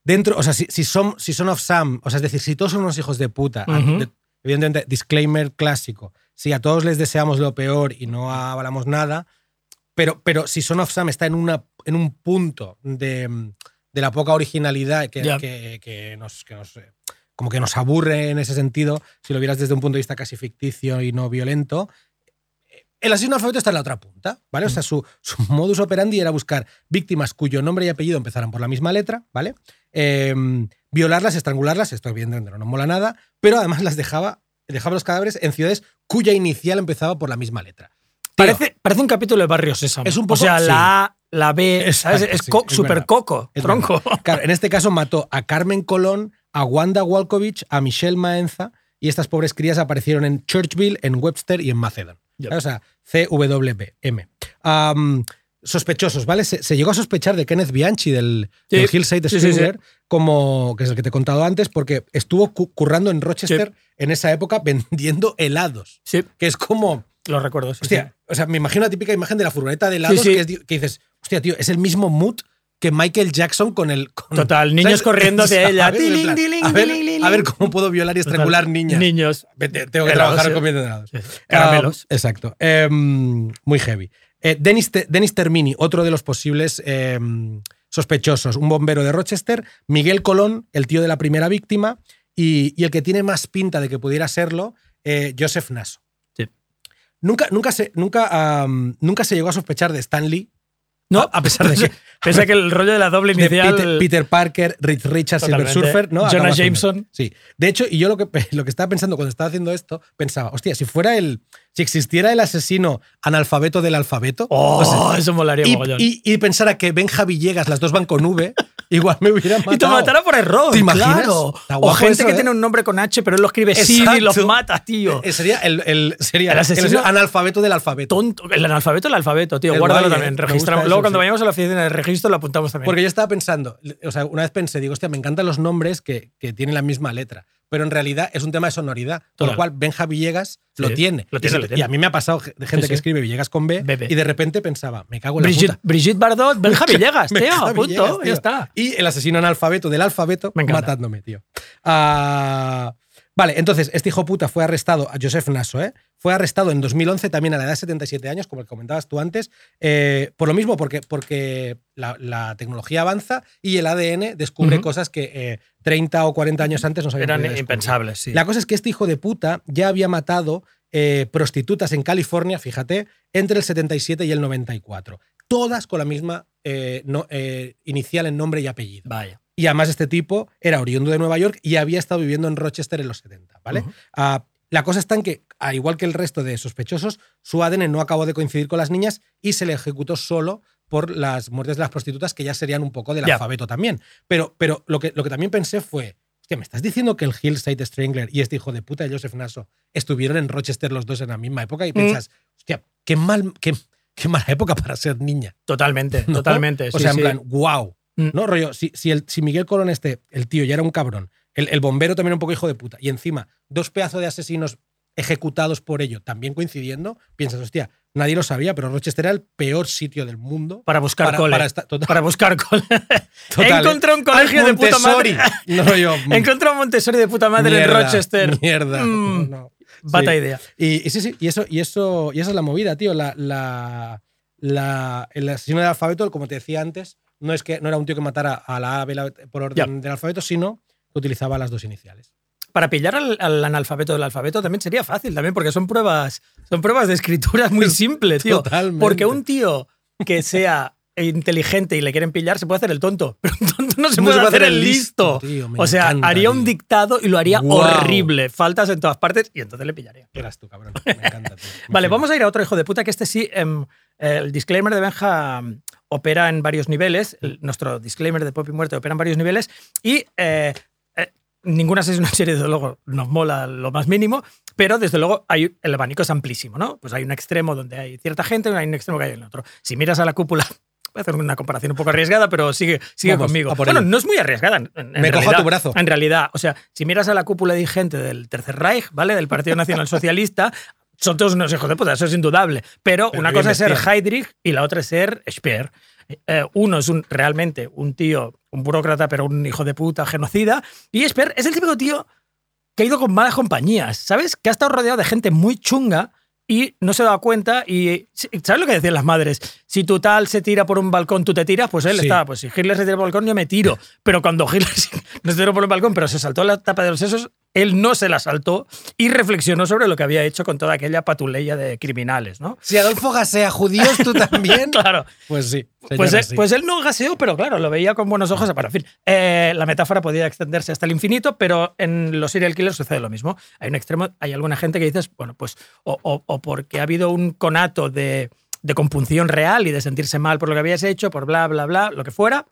Dentro, o sea, si, si son, si son of Sam, o sea, es decir, si todos son unos hijos de puta, de- evidentemente, disclaimer clásico, si a todos les deseamos lo peor y no avalamos nada, pero, pero si Son of Sam está en, una, en un punto de, de la poca originalidad que, Ya. que- que nos, que nos, eh, como que nos aburre en ese sentido, si lo vieras desde un punto de vista casi ficticio y no violento, el asesino alfabeto está en la otra punta, ¿vale? O sea, su, su modus operandi era buscar víctimas cuyo nombre y apellido empezaran por la misma letra, ¿vale? Eh, violarlas, estrangularlas, esto evidentemente no nos mola nada, pero además las dejaba, dejaba los cadáveres en ciudades cuya inicial empezaba por la misma letra. Parece, parece un capítulo de Barrio Sésamo. Es un O poco- sea, sí. la A, la B, Exacto, ¿sabes? Es sí, co- verdad. coco, Es tronco. Claro, en este caso mató a Carmen Colón, a Wanda Walkovich, a Michelle Maenza y estas pobres crías aparecieron en Churchville, en Webster y en Macedon. O sea, CWM. Am, sospechosos, ¿vale? Se, se llegó a sospechar de Kenneth Bianchi del, Sí. del Hillside Sí, sí, como que es el que te he contado antes, porque estuvo cu- currando en Rochester en esa época vendiendo helados. Sí, Que es como, lo recuerdo. sí, hostia, o sea, me imagino la típica imagen de la furgoneta de helados es que dices, hostia, tío, es el mismo mood que Michael Jackson con el. con- Total, niños corriendo hacia [LAUGHS] ella. A, ver, a ver cómo puedo violar y estrangular Total. niñas. Niños. Vete, Tengo que Helados, trabajar sí. comiendo helados. Caramelos. Ah, exacto. Em, muy heavy. Eh, Dennis, Te- Dennis Termini, otro de los posibles em, sospechosos, un bombero de Rochester. Miguel Colón, el tío de la primera víctima. Y, y el que tiene más pinta de que pudiera serlo, eh, Joseph Nasso. Sí. Nunca, nunca, se, nunca, nunca se llegó a sospechar de Stanley. No, a pesar de que. [LAUGHS] Pese a que el rollo de la doble de inicial. Peter, Peter Parker, Rich Richards, Silver. Surfer, ¿no? Jonah Jameson. Sí. De hecho, y yo lo que, [LAUGHS] lo que estaba pensando cuando estaba haciendo esto, pensaba, hostia, si fuera el. Si existiera el asesino analfabeto del alfabeto. Oh, o sea, eso molaría y, mogollón. y, y pensara que Benja Villegas, las dos van con V, igual me hubiera matado. Y te matará por error. ¿Te imaginas? Claro. O gente eso, que ¿eh? tiene un nombre con H, pero él lo escribe sin y los mata, tío. Eh, Sería el, el- sería El el, asesino- analfabeto del alfabeto. Tonto. El analfabeto, el alfabeto, tío. Guárdalo guay, también. ¿eh? Registramos. Luego, eso, cuando sí. vayamos a la oficina de registro, lo apuntamos también. Porque yo estaba pensando, o sea, una vez pensé, digo, hostia, me encantan los nombres que, que tienen la misma letra. Pero en realidad es un tema de sonoridad. Con lo cual, Benja Villegas Sí, lo tiene. lo tiene, Y- lo tiene. Y a mí me ha pasado de gente Sí, que sí. escribe Villegas con B, Bebe. y de repente pensaba, me cago en la Brigitte, puta. Brigitte Bardot, Benja [LAUGHS] Villegas, tío. Benja punto. Villegas, tío. Ya está. Y el asesino analfabeto del alfabeto matándome, tío. Ah, Vale, entonces, este hijo puta fue arrestado, a Joseph Nasso, ¿eh? Fue arrestado en 2011, también a la edad de 77 años, como comentabas tú antes, eh, por lo mismo, porque, porque la, la tecnología avanza y el ADN descubre cosas que eh, 30 o 40 años antes no se habían Eran impensables, sí. La cosa es que este hijo de puta ya había matado eh, prostitutas en California, fíjate, entre el 77 y el 94. Todas con la misma no- eh, inicial en nombre y apellido. Vaya. Y además este tipo era oriundo de Nueva York y había estado viviendo en Rochester en los 70, ¿vale? Ah, la cosa está en que, al igual que el resto de sospechosos, su ADN no acabó de coincidir con las niñas y se le ejecutó solo por las muertes de las prostitutas, que ya serían un poco del alfabeto también. Pero, pero lo, que, lo que también pensé fue, hostia, ¿me estás diciendo que el Hillside Strangler y este hijo de puta de Joseph Nasso estuvieron en Rochester los dos en la misma época? Y piensas, hostia, qué, mal, qué, qué mala época para ser niña. Totalmente, [LAUGHS] ¿no? totalmente. O sí, sea, en sí. plan, wow. Mm. ¿No? Rollo, si, si, el, si Miguel Colón este, el tío, ya era un cabrón, el, el bombero también era un poco hijo de puta, y encima dos pedazos de asesinos ejecutados por ello también coincidiendo, piensas, hostia, nadie lo sabía, pero Rochester era el peor sitio del mundo Para buscar para, cole. para esta- total- Para buscar cole. [LAUGHS] total, Encontré un colegio de puta madre. No, yo, [LAUGHS] mm, Encontré un Montessori de puta madre mierda, en Rochester. Mierda. Mm, no. Bata Sí. idea. Y, y sí, sí, y eso, y eso, y esa es la movida, tío. La, la, la- el asesino del alfabeto, como te decía antes, no es que no era un tío que matara a la A, B, la- por orden del alfabeto, sino que utilizaba las dos iniciales. Para pillar al, al analfabeto del alfabeto también sería fácil, también, porque son pruebas, son pruebas de escritura muy [LAUGHS] simples, tío. Totalmente. Porque un tío que sea inteligente y le quieren pillar se puede hacer el tonto, pero un tonto no se No puede hacer el listo. tío, o sea, encanta, haría un dictado y lo haría horrible. Faltas en todas partes y entonces le pillaría. [LAUGHS] Eras tú, cabrón. Me encanta, tío. [LAUGHS] Vale, vamos a ir a otro hijo de puta que este sí, em, el disclaimer de Benja opera en varios niveles, el- nuestro disclaimer de Pop y Muerte opera en varios niveles y eh, eh, ninguna sesión en serie, desde luego, nos mola lo más mínimo, pero desde luego hay, el abanico es amplísimo, ¿no? Pues hay un extremo donde hay cierta gente y hay un extremo que hay en el otro. Si miras a la cúpula... [LAUGHS] Voy a hacer una comparación un poco arriesgada, pero sigue, sigue Vamos, conmigo. a Bueno, no es muy arriesgada. En, en Me cojo realidad, tu brazo. En realidad, o sea, si miras a la cúpula dirigente del Tercer Reich, ¿vale? Del Partido Nacional [LAUGHS] Socialista, son todos unos hijos de puta, eso es indudable. Pero, Pero una cosa es ser. Heydrich y la otra es ser Speer. Eh, uno es un, realmente un tío, un burócrata, pero un hijo de puta, genocida. Y Speer es el típico tío que ha ido con malas compañías, ¿sabes? Que ha estado rodeado de gente muy chunga y no se dado cuenta. Y ¿sabes lo que decían las madres? Si tu tal se tira por un balcón, tú te tiras, pues él Sí. está. Pues si Hitler se tira por el balcón, yo me tiro. Pero cuando Hitler no se [LAUGHS] tiró por el balcón, pero se saltó la tapa de los sesos, él no se la saltó y reflexionó sobre lo que había hecho con toda aquella patuleya de criminales, ¿no? Si Adolfo gasea judíos, tú también. [LAUGHS] Claro. Pues sí. Pues, él, sí. pues él no gaseó, pero claro, lo veía con buenos ojos. Pero en fin, eh, la metáfora podía extenderse hasta el infinito, pero en los serial killers sucede lo mismo. Hay un extremo, hay alguna gente que dices, bueno, pues, o, o- o porque ha habido un conato de, de compunción real y de sentirse mal por lo que habías hecho, por bla, bla, bla, lo que fuera,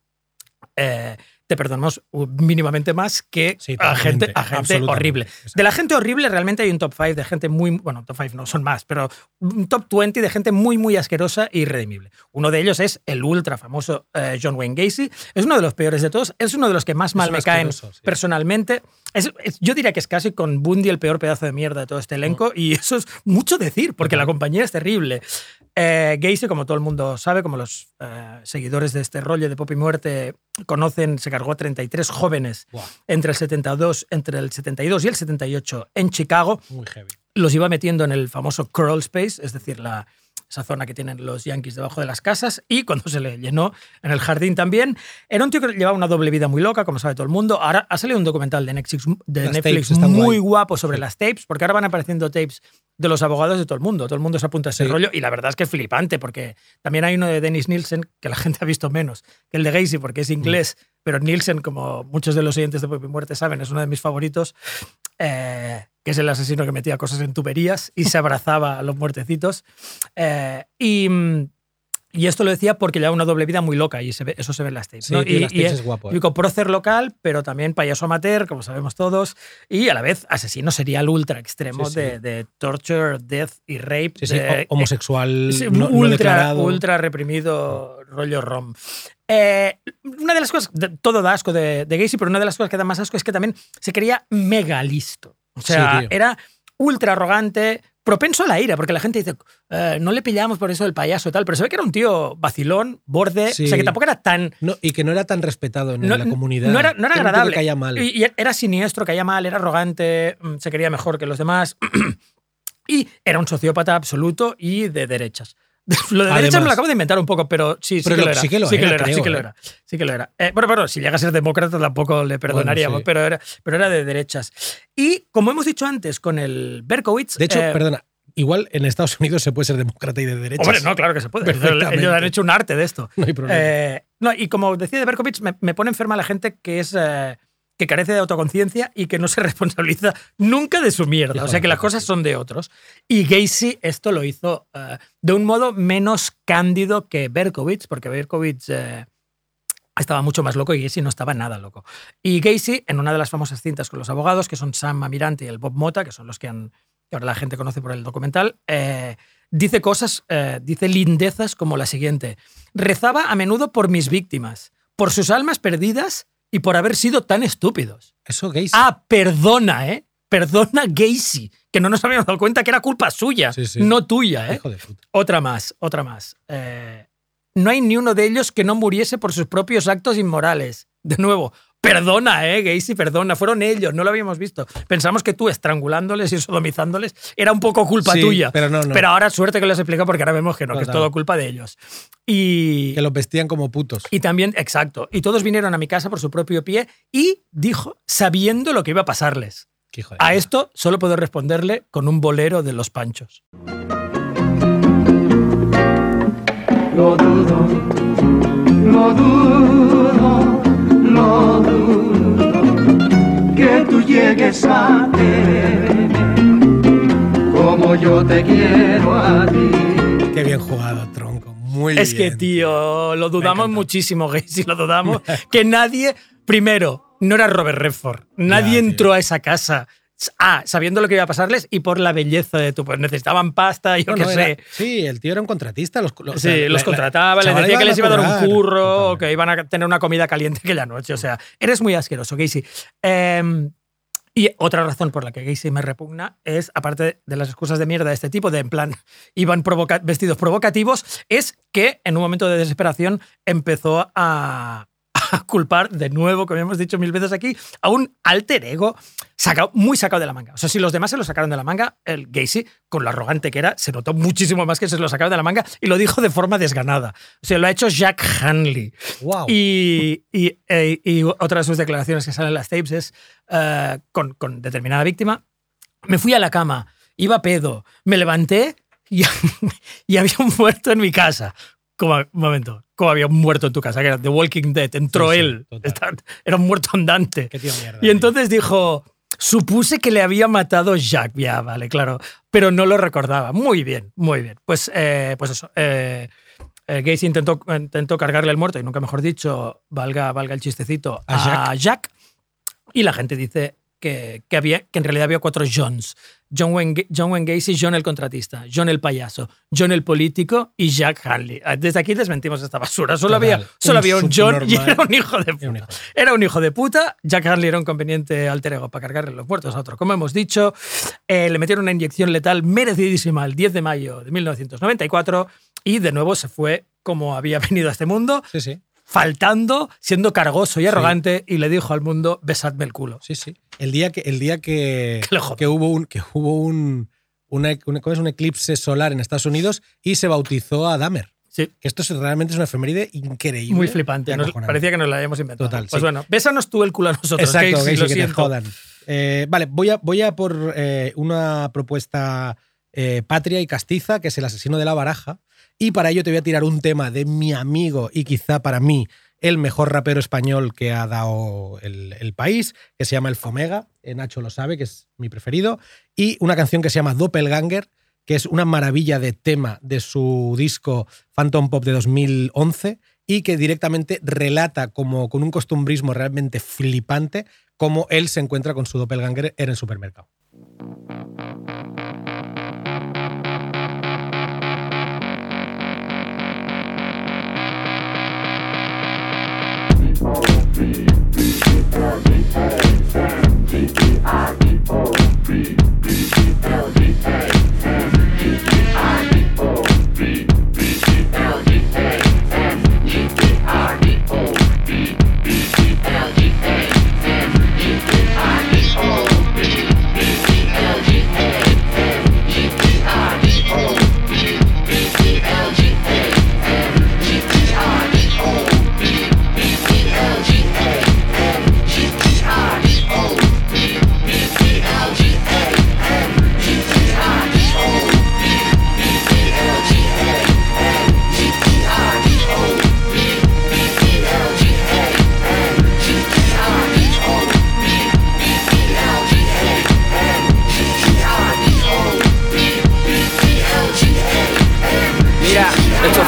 eh, te perdonamos mínimamente más que Sí, a gente, a gente horrible. exacto. De la gente horrible realmente hay un top 5 de gente muy, bueno, top 5 no son más, pero un top 20 de gente muy, muy asquerosa e irredimible. Uno de ellos es el ultra famoso eh, John Wayne Gacy. Es uno de los peores de todos, es uno de los que más mal me caen sí. personalmente. Es- es- yo diría que es casi con Bundy el peor pedazo de mierda de todo este elenco y eso es mucho decir porque la compañía es terrible. Eh, Gacy, como todo el mundo sabe, como los eh, seguidores de este rollo de Pop y Muerte conocen, se cargó a 33 jóvenes entre el 72, entre el 72 y el 78 en Chicago. muy heavy. Los iba metiendo en el famoso crawl space, es decir, la, esa zona que tienen los yankees debajo de las casas, y cuando se le llenó en el jardín también. Era un tío que llevaba una doble vida muy loca, como sabe todo el mundo. Ahora ha salido un documental de Netflix, de Las Netflix muy guay. guapo sobre las tapes, porque ahora van apareciendo tapes de los abogados de todo el mundo. Todo el mundo se apunta a ese Sí. rollo, y la verdad es que es flipante, porque también hay uno de Dennis Nielsen, que la gente ha visto menos que el de Gacy, porque es inglés, pero Nielsen, como muchos de los oyentes de Pop y Muerte saben, es uno de mis favoritos. eh, que es el asesino que metía cosas en tuberías y se abrazaba a los muertecitos. Eh, y, mm, y esto lo decía porque llevaba una doble vida muy loca y se ve- eso se ve en las tapes. Sí, ¿no? tío, y, las y tapes es es guapo, eh. prócer local, pero también payaso amateur, como sabemos todos, y a la vez asesino serial ultra extremo Sí, sí. De, de torture, death y rape. De- ho- homosexual no, ultra, reprimido, rollo rom. Eh, una de las cosas, de- todo da asco de, de Gacy, pero una de las cosas que da más asco es que también se creía mega listo. O sea, era ultra arrogante, propenso a la ira, porque la gente dice, "Eh, no le pillamos por eso del payaso y tal, pero se ve que era un tío vacilón, borde, Sí. o sea, que tampoco era tan... No, y que no era tan respetado en No, la comunidad. no era, no era agradable. caía mal. Y, y era siniestro, caía mal, era arrogante, mm, se quería mejor que los demás. [CLEARS THROAT] y era un sociópata absoluto y de derechas. [LAUGHS] Lo de derechas Además. me lo acabo de inventar un poco, pero sí, sí que lo- era. sí que lo era, sí que lo ¿eh? era. Sí que lo era. Eh, bueno, bueno, si llega a ser demócrata tampoco le perdonaríamos, sí. pero, era, pero era de derechas. Y como hemos dicho antes con el Berkowitz. De hecho, eh, perdona, igual en Estados Unidos se puede ser demócrata y de derechas. Hombre, no, claro que se puede. Ellos han hecho un arte de esto. No hay problema. Eh, no, y como decía de Berkovich, me, me pone enferma la gente que es. eh, que carece de autoconciencia y que no se [LAUGHS] responsabiliza nunca de su mierda. O sea que las puta, cosas son de otros. Y Gacy esto lo hizo eh, de un modo menos cándido que Berkovich, porque Berkovich eh, estaba mucho más loco y Gacy no estaba nada loco. Y Gacy, en una de las famosas cintas con los abogados, que son Sam Amirante y el Bob Mota, que son los que, han, que ahora la gente conoce por el documental, eh, dice cosas, eh, dice lindezas como la siguiente. Rezaba a menudo por mis víctimas, por sus almas perdidas y por haber sido tan estúpidos. Eso, Gacy. Ah, perdona, ¿eh? Perdona Gacy, que no nos habíamos dado cuenta que era culpa suya, Sí, sí. no tuya, ¿eh? Hijo de puta. Otra más, otra más. Eh, no hay ni uno de ellos que no muriese por sus propios actos inmorales. De nuevo, perdona, ¿eh? Gacy, perdona. Fueron ellos, no lo habíamos visto. Pensamos que tú estrangulándoles y sodomizándoles era un poco culpa Sí, tuya. pero no, no. Pero ahora suerte que lo has explicado porque ahora vemos que no, que es todo culpa de ellos. Y, Que los vestían como putos. y también, exacto. Y todos vinieron a mi casa por su propio pie y dijo, sabiendo lo que iba a pasarles. Qué hijo de A esto solo puedo responderle con un bolero de los panchos. Lo dudo, lo dudo, dudo que tú llegues a quererme como yo te quiero a ti. Qué bien jugado, tronco. Muy Es que, bien. tío, lo dudamos muchísimo, [LAUGHS] Gacy, lo dudamos. que nadie, primero, no era Robert Redford. Nadie Ya, entró a esa casa. Ah, sabiendo lo que iba a pasarles y por la belleza de tu. Pues necesitaban pasta, yo No, qué no, sé. era- sí, el tío era un contratista. Los, los- o Sí, sea, los la- contrataba, les decía que les iba a dar un curro, o que iban a tener una comida caliente aquella noche. O sea, eres muy asqueroso, Gacy. Eh, y otra razón por la que Gacy me repugna es, aparte de las excusas de mierda de este tipo, de en plan, iban provoca- vestidos provocativos, es que en un momento de desesperación empezó a, a culpar de nuevo, como hemos dicho mil veces aquí, a un alter ego sacado, muy sacado de la manga. O sea, si los demás se lo sacaron de la manga, el Gacy, con lo arrogante que era, se notó muchísimo más que se lo sacaron de la manga y lo dijo de forma desganada. O sea, lo ha hecho Jack Hanley. Wow. Y, y, eh, y otra de sus declaraciones que salen en las tapes es eh, con, con determinada víctima. Me fui a la cama, iba pedo, me levanté y, [LAUGHS] y había un muerto en mi casa. Como, un momento, como había un muerto en tu casa, que era The Walking Dead, entró Sí, él. Está- era un muerto andante. Qué tío mierda. Y entonces dijo, supuse que le había matado Jack, ya, vale, claro, pero no lo recordaba. Muy bien, muy bien. Pues, eh, pues eso. Eh, eh, Gacy intentó, intentó cargarle el muerto, y nunca mejor dicho, valga, valga el chistecito, A a, Jack. Y la gente dice que, que, había, que en realidad había cuatro Johns. John Wayne, John Wayne Gacy, John el contratista, John el payaso, John el político y Jack Hanley. Ah, Desde aquí desmentimos esta basura. Solo, Total. había, solo Un había un John y era un hijo de puta. hijo. Era un hijo de puta. Jack Hanley era un conveniente alter ego para cargarle los muertos a otro. Como hemos dicho, eh, le metieron una inyección letal merecidísima el 10 de mayo de 1994 y de nuevo se fue como había [LAUGHS] venido a este mundo, Sí, sí. faltando, siendo cargoso y arrogante y le dijo al mundo, besadme el culo. Sí, sí. El día que, el día que, [LAUGHS] Que hubo un, que hubo un, una- una- ¿cómo es? un eclipse solar en Estados Unidos y se bautizó a Dahmer. Sí. Esto es, realmente es una efeméride increíble. Muy flipante. Nos- parecía que nos la habíamos inventado. Total, Pues sí. bueno, bésanos tú el culo a nosotros. Exacto, Casey, Casey, que te jodan. Eh, vale, voy a, voy a por eh, una propuesta eh, patria y castiza, que es el asesino de la baraja. Y para ello te voy a tirar un tema de mi amigo y quizá para mí el mejor rapero español que ha dado el, país, que se llama El Fomega. Eh, Nacho lo sabe, que es mi preferido. Y una canción que se llama Doppelganger, que es una maravilla de tema de su disco Phantom Pop de 2011 y que directamente relata como con un costumbrismo realmente flipante cómo él se encuentra con su doppelganger en el supermercado. D-E-R-D-A-N D-E-R-D-O-B-B-E-L-D-A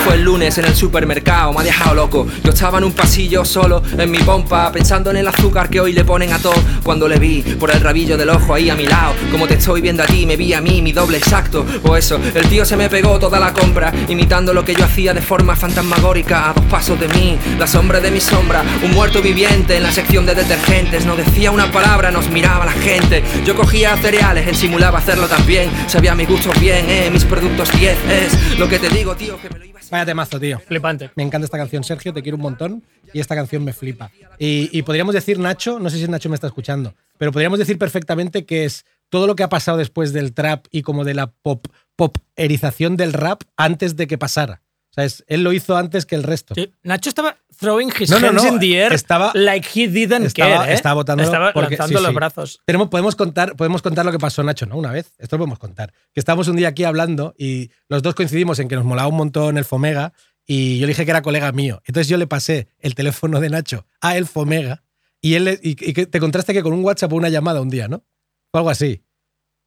fue el lunes en el supermercado, me ha dejado loco. Yo estaba en un pasillo solo, en mi pompa, pensando en el azúcar que hoy le ponen a todo. Cuando le vi por el rabillo del ojo ahí a mi lado, como te estoy viendo a ti, me vi a mí, mi doble exacto. O eso, el tío se me pegó toda la compra, imitando lo que yo hacía de forma fantasmagórica, a dos pasos de mí, la sombra de mi sombra, un muerto viviente en la sección de detergentes. No decía una palabra, nos miraba la gente. Yo cogía cereales, él simulaba hacerlo también. Sabía mis gustos bien, eh, mis productos 10 es lo que te digo, tío, que me lo Vaya temazo, tío. Flipante. Me encanta esta canción, Sergio, te quiero un montón y esta canción me flipa. Y, y podríamos decir, Nacho, no sé si Nacho me está escuchando, pero podríamos decir perfectamente que es todo lo que ha pasado después del trap y como de la pop poperización del rap antes de que pasara. O sea, es- él lo hizo antes que el resto. Sí, Nacho estaba throwing his No, no, hands no, in the air estaba- like he didn't Estaba, care, ¿eh? estaba votando Estaba porque- lanzando sí, los sí. brazos. Tenemos, podemos, contar, podemos contar lo que pasó, Nacho, ¿no? Una vez. Esto lo podemos contar. Que estábamos un día aquí hablando y los dos coincidimos en que nos molaba un montón el Fomega y yo le dije que era colega mío. Entonces yo le pasé el teléfono de Nacho a el Fomega y él le- y, y te contraste que con un WhatsApp o una llamada un día, ¿no? O algo así.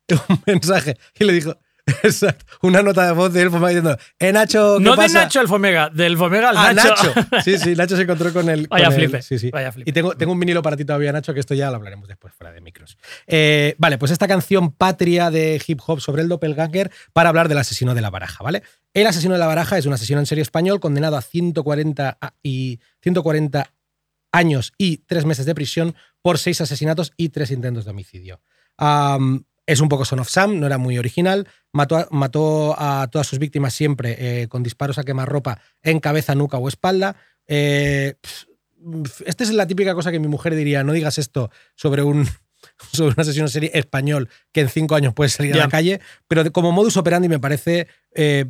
[LAUGHS] Un mensaje. Y le dijo, [LAUGHS] exacto, una nota de voz de él Fomega diciendo, eh, Nacho, ¿qué No de pasa? Nacho al Fomega, del Fomega al Ah, Nacho. Nacho. [LAUGHS] Sí, sí, Nacho se encontró con el. Vaya con el- flipe, sí, sí. vaya flipe. Y tengo, tengo un vinilo para ti todavía, Nacho, que esto ya lo hablaremos después, fuera de micros. Eh, vale, pues esta canción patria de hip hop sobre el doppelganger para hablar del asesino de la baraja, ¿vale? El asesino de la baraja es un asesino en serie español condenado a 140, a- y 140 años y tres meses de prisión por seis asesinatos y tres intentos de homicidio. Am, es un poco Son of Sam, no era muy original. Mató a, mató a todas sus víctimas siempre eh, con disparos a quemarropa en cabeza, nuca o espalda. Eh, esta es la típica cosa que mi mujer diría: no digas esto sobre un, [LAUGHS] sobre un asesino en serie español que en cinco años puede salir a la calle. Pero como modus operandi me parece eh,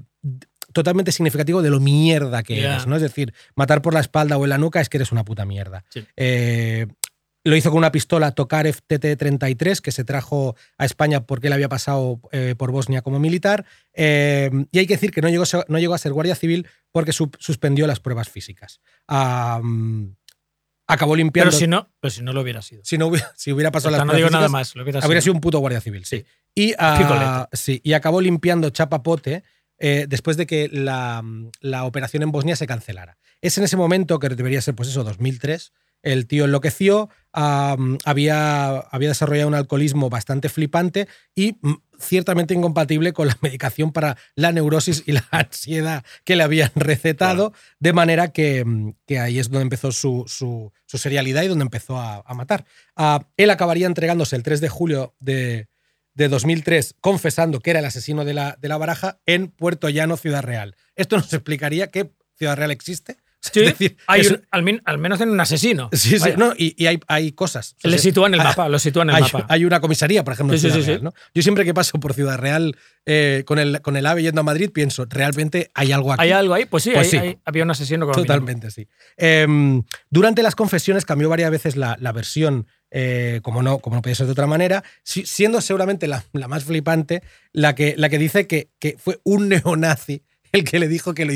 totalmente significativo de lo mierda que eres, ¿no? Es decir, matar por la espalda o en la nuca es que eres una puta mierda. Sí. Eh, lo hizo con una pistola Tokarev TT-33 que se trajo a España porque él había pasado eh, por Bosnia como militar. Eh, y hay que decir que no llegó, a ser- no llegó a ser guardia civil porque su- suspendió las pruebas físicas. Acabó limpiando. Pero si no, pero si no lo hubiera sido. si no hubiera, si hubiera pasado O sea, las no digo nada más, lo hubiera habría sido. sido un puto guardia civil, sí. Y, ah, sí, y acabó limpiando chapapote eh, después de que la, la operación en Bosnia se cancelara. Es en ese momento, que debería ser pues eso, 2003, el tío enloqueció, am, había, había desarrollado un alcoholismo bastante flipante y mm, ciertamente incompatible con la [LAUGHS] medicación para la neurosis y la ansiedad que le habían recetado, de manera que, mm, que ahí es donde empezó su, su- su serialidad y donde empezó a, a matar. Ah, él acabaría entregándose el 3 de julio de, de 2003 confesando que era el asesino de la, de la baraja en Puerto Llano, Ciudad Real. Esto nos explicaría que Ciudad Real existe. Sí, Es decir, hay es- un- al, min- al menos en un asesino. Sí, sí, no, y, y hay, hay cosas. O sea, Le sitúan el hay- mapa, lo sitúan en el hay, mapa. hay una comisaría, por ejemplo, en Sí, Ciudad Real. Yo siempre que paso por Ciudad Real eh, con, el, con el AVE yendo a Madrid pienso, realmente hay algo aquí. ¿Hay algo ahí? Pues sí, Pues había un asesino con Totalmente, sí. Em, durante las confesiones cambió varias veces la, la versión, eh, como, no, como no podía ser de otra manera, si- siendo seguramente la, la más flipante, la que, la que dice que, que fue un neonazi el que le dijo que lo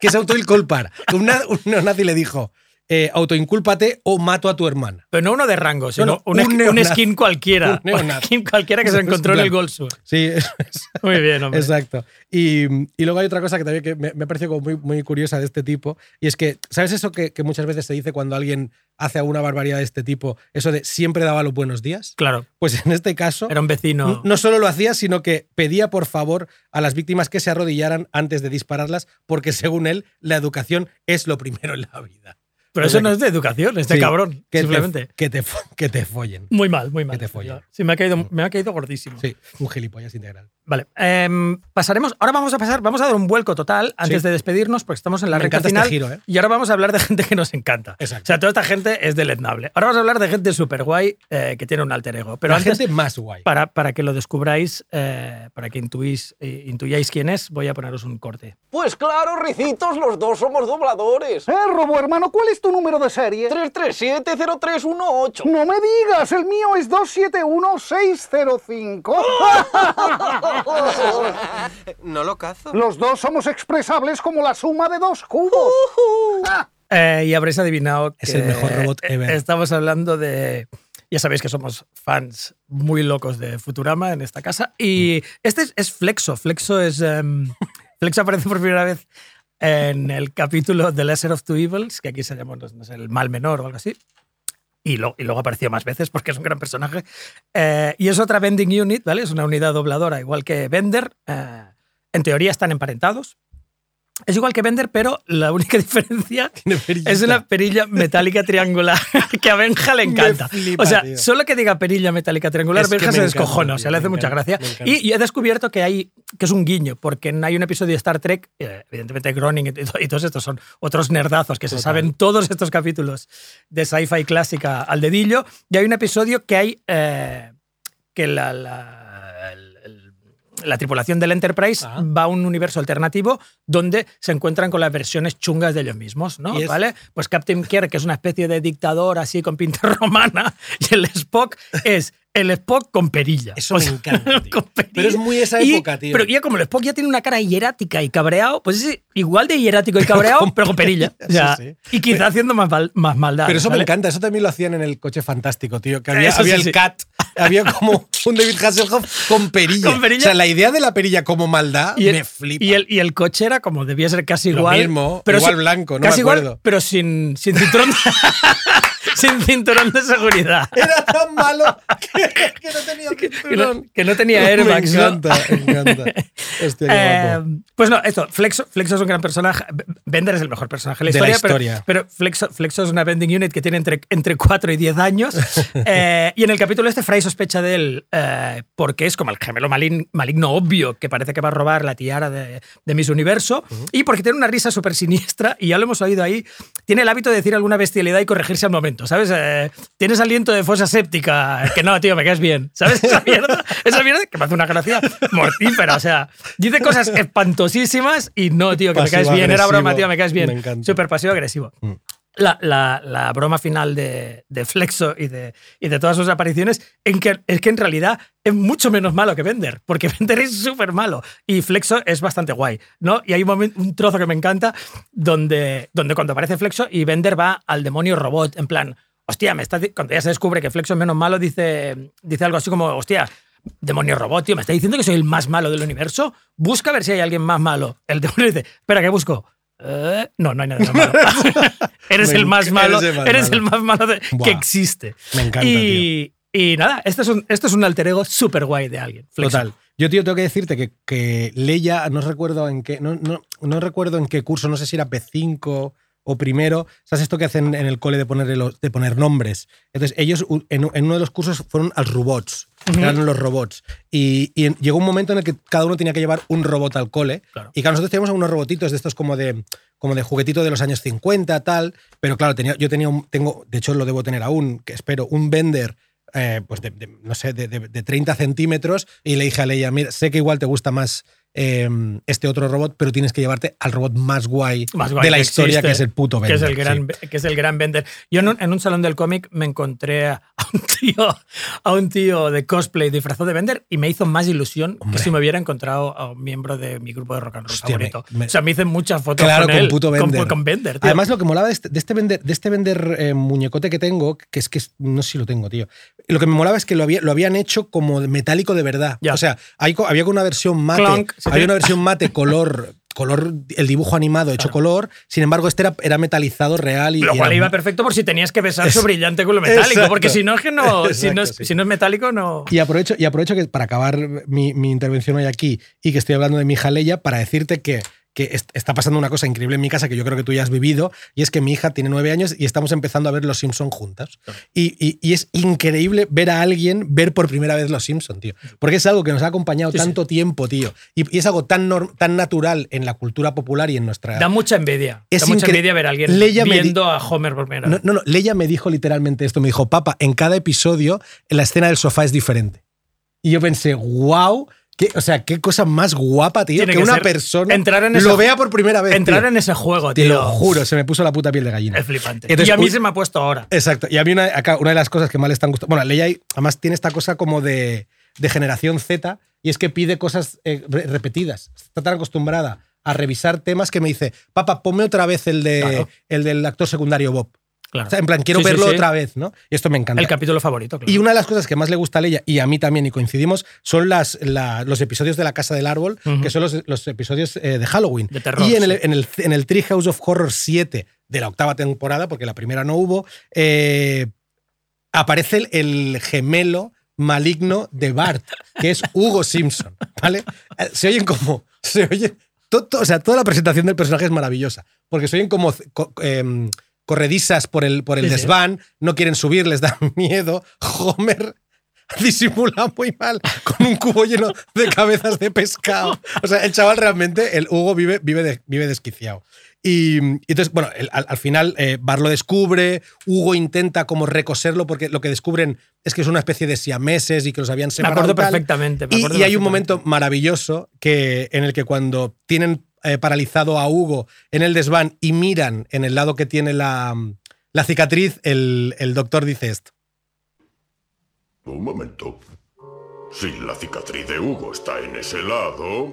que se autoinculpara. Que una- un neonazi le dijo, eh, autoincúlpate o mato a tu hermana. Pero no uno de rango, sino No, no, un, skin cualquiera. [LAUGHS] Un skin cualquiera que se [LAUGHS] encontró en el. Gold Sur. Sí, eso [LAUGHS] es. Muy bien, hombre. Exacto. Y, y luego hay otra cosa que también que me, me parece como muy, muy curiosa de este tipo, y es que, ¿sabes eso que, que muchas veces se dice cuando alguien hace alguna barbaridad de este tipo? Eso de siempre daba los buenos días. Claro, Pues en este caso, era un vecino. no solo lo hacía, sino que pedía por favor a las víctimas que se arrodillaran antes de dispararlas, porque según él, la educación es lo primero en la vida. Pero eso no que- es de educación, es de Sí, cabrón, que simplemente. Te, que, te, que te follen. Muy mal, muy mal. te follen. Sí, me ha caído, me ha caído gordísimo. Sí, un gilipollas integral. Vale. em, pasaremos. Ahora vamos a pasar, vamos a dar un vuelco total antes Sí. de despedirnos, porque estamos en la Me recta este final. giro, ¿eh? Y ahora vamos a hablar de gente que nos encanta. Exacto. O sea, toda esta gente es deleznable. Ahora vamos a hablar de gente súper guay que tiene un alter ego. Pero la antes, gente más guay. para, para que lo descubráis, eh, para que intuís, eh, intuyáis quién es, voy a poneros un corte. Pues claro, Ricitos, los dos somos dobladores. Eh, Robo hermano, ¿cuál es tu número de serie? 3370318. No me digas, el mío es 271605. [LAUGHS] [LAUGHS] no lo cazo. Los dos somos expresables como la suma de dos cubos. Ah, Eh, y habréis adivinado Es que el mejor robot ever. Estamos hablando de. Ya sabéis que somos fans muy locos de Futurama en esta casa. Y Mm. este es, es Flexo. Flexo es. em, Flexo aparece por primera vez en el capítulo The Lesser of Two Evils, que aquí se llama no sé, el mal menor o algo así. Y, lo- y luego apareció más veces porque es un gran personaje. Eh, y es otra vending unit, ¿vale? Es una unidad dobladora, igual que Bender. Eh, en teoría están emparentados. Es igual que Bender, pero la única [LAUGHS] diferencia [LAUGHS] es una perilla metálica triangular [LAUGHS] que a Benja le encanta. flipa, o sea, tío. solo que diga perilla metálica triangular, Es Benja se descojona, o sea, le hace mucha gracia. Y, y he descubierto que hay que es un guiño, porque hay un episodio de Star Trek, eh, evidentemente Groening y, y todos estos son otros nerdazos que se Total. saben todos estos capítulos de sci-fi clásica al dedillo, y hay un episodio que hay eh, que la, la- la tripulación del Enterprise va a un universo alternativo donde se encuentran con las versiones chungas de ellos mismos, ¿no? ¿Vale? Pues Captain Kirk, que es una especie de dictador así con pinta [LAUGHS] romana, y el Spock es el Spock con perilla. Eso O me encanta, [LAUGHS] tío. con perilla. Pero es muy esa Y- época, tío. Pero ya como el Spock ya tiene una cara hierática y cabreado, pues es igual de hierático y [LAUGHS] cabreado, pero con perilla. O sea, Sí, sí. Y quizá haciendo más, mal- más maldad. Pero eso me encanta, eso también lo hacían en el coche fantástico, tío. Que había, había sí, el cat, había como un David Hasselhoff con perilla. Con perilla. O sea, la idea de la perilla como maldad Y el, me flipa. y el- y el coche era como debía ser casi Lo igual. mismo, igual sin- blanco, no casi me igual, acuerdo. pero sin, sin cinturón. [LAUGHS] [LAUGHS] sin cinturón de seguridad. Era tan malo que, [LAUGHS] que no tenía Que no, cinturón. que no tenía airbags. Me ¿no? encanta, me encanta. Hostia, qué Eh, pues no, esto, Flexo, Flexo es un gran personaje. Bender es el mejor personaje de la De la historia, pero- historia. pero, Flexo, Flexo es una vending unit que tiene entre, entre 4 y 10 años. [LAUGHS] Eh, y en el capítulo este, Fry sospecha de él eh, porque es como el gemelo malin- maligno obvio que parece que va a robar la tiara de, de Miss Universo y porque tiene una risa súper siniestra y ya lo hemos oído ahí. Tiene el hábito de decir alguna bestialidad y corregirse al momento, ¿sabes? Eh, tienes aliento de fosa séptica, que no, tío, me caes bien, ¿sabes? Esa mierda, esa mierda que me hace una gracia mortífera, o sea, dice cosas espantosísimas y no, tío, que me caes bien, era broma, tío, me caes bien. Súper pasivo-agresivo. Mm. La, la- la broma final de, de Flexo y de, y de todas sus apariciones en que, es que en realidad es mucho menos malo que Bender, porque [LAUGHS] Bender es súper malo y Flexo es bastante guay, ¿no? Y hay un, trozo que me encanta donde, donde cuando aparece Flexo y Bender va al demonio robot, en plan, hostia, me está, cuando ya se descubre que Flexo es menos malo, dice, dice algo así como, hostia, demonio robot, tío, me está diciendo que soy el más malo del universo, busca ver si hay alguien más malo. El demonio dice, espera, ¿qué busco? "Eh, no, no hay nada malo. [LAUGHS] [LAUGHS] eres el más malo, eres el más eres malo. el más malo de- Buah. que existe. Me encanta, y, y nada, esto es un, esto es un alter ego súper guay de alguien. Total. Yo, tío, tengo que decirte que, que Leia, no recuerdo en qué, no, no, no recuerdo en qué curso, no sé si era P5 o primero, ¿sabes esto que hacen en el cole de poner, los- de poner nombres? Entonces, ellos en, en uno de los cursos fueron al robots, eran los robots. Y, llegó un momento en el que cada uno tenía que llevar un robot al cole. Claro. Y claro, nosotros teníamos unos robotitos de estos como de, como de juguetito de los años 50, tal. Pero claro, tenía, yo tenía un, tengo, de hecho lo debo tener aún, que espero, un Bender eh, pues de, de, no sé, de, de- de 30 centímetros y le dije a Leia, mira, sé que igual te gusta más eh, este otro robot, pero tienes que llevarte al robot más guay, más guay de la que historia, existe, que es el puto que Bender. es el gran, que es el gran Bender. Yo en un, en un salón del cómic me encontré a un tío, a un tío de cosplay disfrazado de Bender y me hizo más ilusión que si me hubiera encontrado a un miembro de mi grupo de rock and roll Hostia, favorito. me- o sea, me hice muchas fotos Claro, con, con él, puto con- Bender. Con, Bender, tío. Además, lo que molaba de este, de este Bender, de este Bender eh, muñecote que tengo, que es que no sé si lo tengo, tío. Lo que me molaba es que lo, había, lo habían hecho como metálico de verdad. Ya. O sea, hay, había una versión mate, Clonk, tiene- una versión mate [LAUGHS] color, color, el dibujo animado hecho color. Sin embargo, este era, era metalizado real y lo cual era iba perfecto por si tenías que besar su brillante culo metálico, Exacto. porque si no es que no, si, no es, sí. si no es metálico no... Y aprovecho, y aprovecho que para acabar mi, mi intervención hoy aquí y que estoy hablando de mi hija Leia para decirte que, que est- está pasando una cosa increíble en mi casa que yo creo que tú ya has vivido y es que mi hija tiene nueve años y estamos empezando a ver Los Simpson juntas. Y, y- y es increíble ver a alguien ver por primera vez Los Simpson, tío. Porque es algo que nos ha acompañado Sí, sí. tanto tiempo, tío. Y, y es algo tan, tan natural en la cultura popular y en nuestra... Da mucha envidia. Es da mucha envidia ver a alguien Leia viendo a Homer por primera No, vez. no, no, Leia me dijo literalmente esto, me dijo, papá, en cada episodio la escena del sofá es diferente. Y yo pensé, wow, o sea, qué cosa más guapa, tío, Tiene que, que una ser- persona entrar en lo ese- vea por primera vez. Entrar tío. en ese juego, Te tío. lo juro, se me puso la puta piel de gallina. Es flipante. Entonces, y a mí un- se me ha puesto ahora. Exacto. Y a mí una, acá, una de las cosas que más le están gustando. Bueno, Leia además tiene esta cosa como de, de generación Z y es que pide cosas eh, re- repetidas. Está tan acostumbrada a revisar temas que me dice, papá, ponme otra vez el, de, Claro. el del actor secundario Bob. Claro. O sea, en plan, quiero Sí, verlo sí. otra vez, ¿no? Y esto me encanta. El capítulo favorito, claro. Y una de las cosas que más le gusta a Leia, y a mí también, y coincidimos, son las, la- los episodios de la Casa del Árbol, que son los, los episodios eh, de Halloween. De terror, y en el, en, el, en el Treehouse of Horror 7 de la octava temporada, porque la primera no hubo, eh, aparece el, el gemelo maligno de Bart, que es Hugo Simpson, ¿vale? Eh, Se oyen como... Se oye, o sea, toda la presentación del personaje es maravillosa, porque se oyen como co- em, corredizas por el, por el Sí, sí. desván, no quieren subir, les da [LAUGHS] miedo. Homer [LAUGHS] disimula muy mal con un cubo lleno de cabezas de pescado. O sea, el chaval realmente, el Hugo vive, vive, de- vive desquiciado. Y, y entonces, bueno, el- al, al final eh, Bar lo descubre, Hugo intenta como recoserlo porque lo que descubren es que es una especie de siameses y que los habían Me separado. acuerdo y tal. perfectamente. me Y, acuerdo y hay un momento maravilloso que, en el que cuando tienen eh, paralizado a Hugo en el desván y miran en el lado que tiene la, la cicatriz, el, el doctor dice esto. Un momento. Si la cicatriz de Hugo está en ese lado,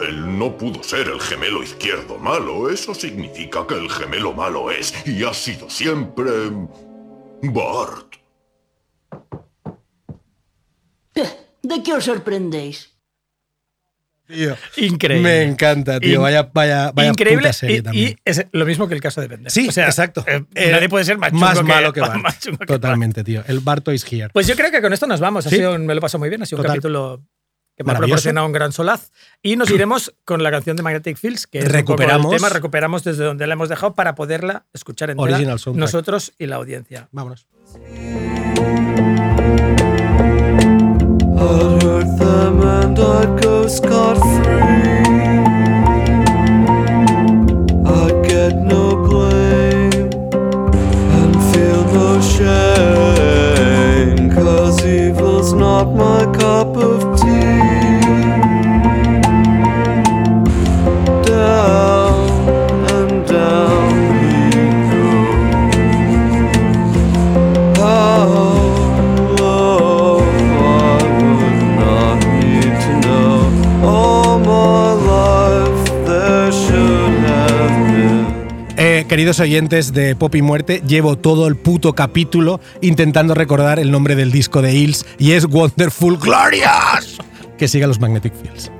él no pudo ser el gemelo izquierdo malo. Eso significa que el gemelo malo es y ha sido siempre Bart. ¿De qué os sorprendéis? Tío, Increíble. Me encanta, tío. Vaya, vaya, vaya Increíble. puta serie y, también. y es lo mismo que el caso de Bender. Sí, O sea, exacto. eh, Eh, nadie puede ser más, más malo que [LAUGHS] Bart. más chungo que Totalmente, tío. El Barto is here. Pues yo creo que con esto nos vamos. Ha Sí. sido un- me lo paso muy bien. Ha sido un capítulo que me ha proporcionado un gran solaz. Y nos [CLEARS THROAT] iremos con la canción de Magnetic Fields, que es un poco Recuperamos. el tema. Recuperamos desde donde la hemos dejado para poderla escuchar entera Original soundtrack. nosotros y la audiencia. Vámonos. I'd hurt them and I'd go scot free. I'd get no blame and feel no shame. Cause evil's not my queridos oyentes de Pop y Muerte, llevo todo el puto capítulo intentando recordar el nombre del disco de Hills y es Wonderful Glorious. Que siga los Magnetic Fields.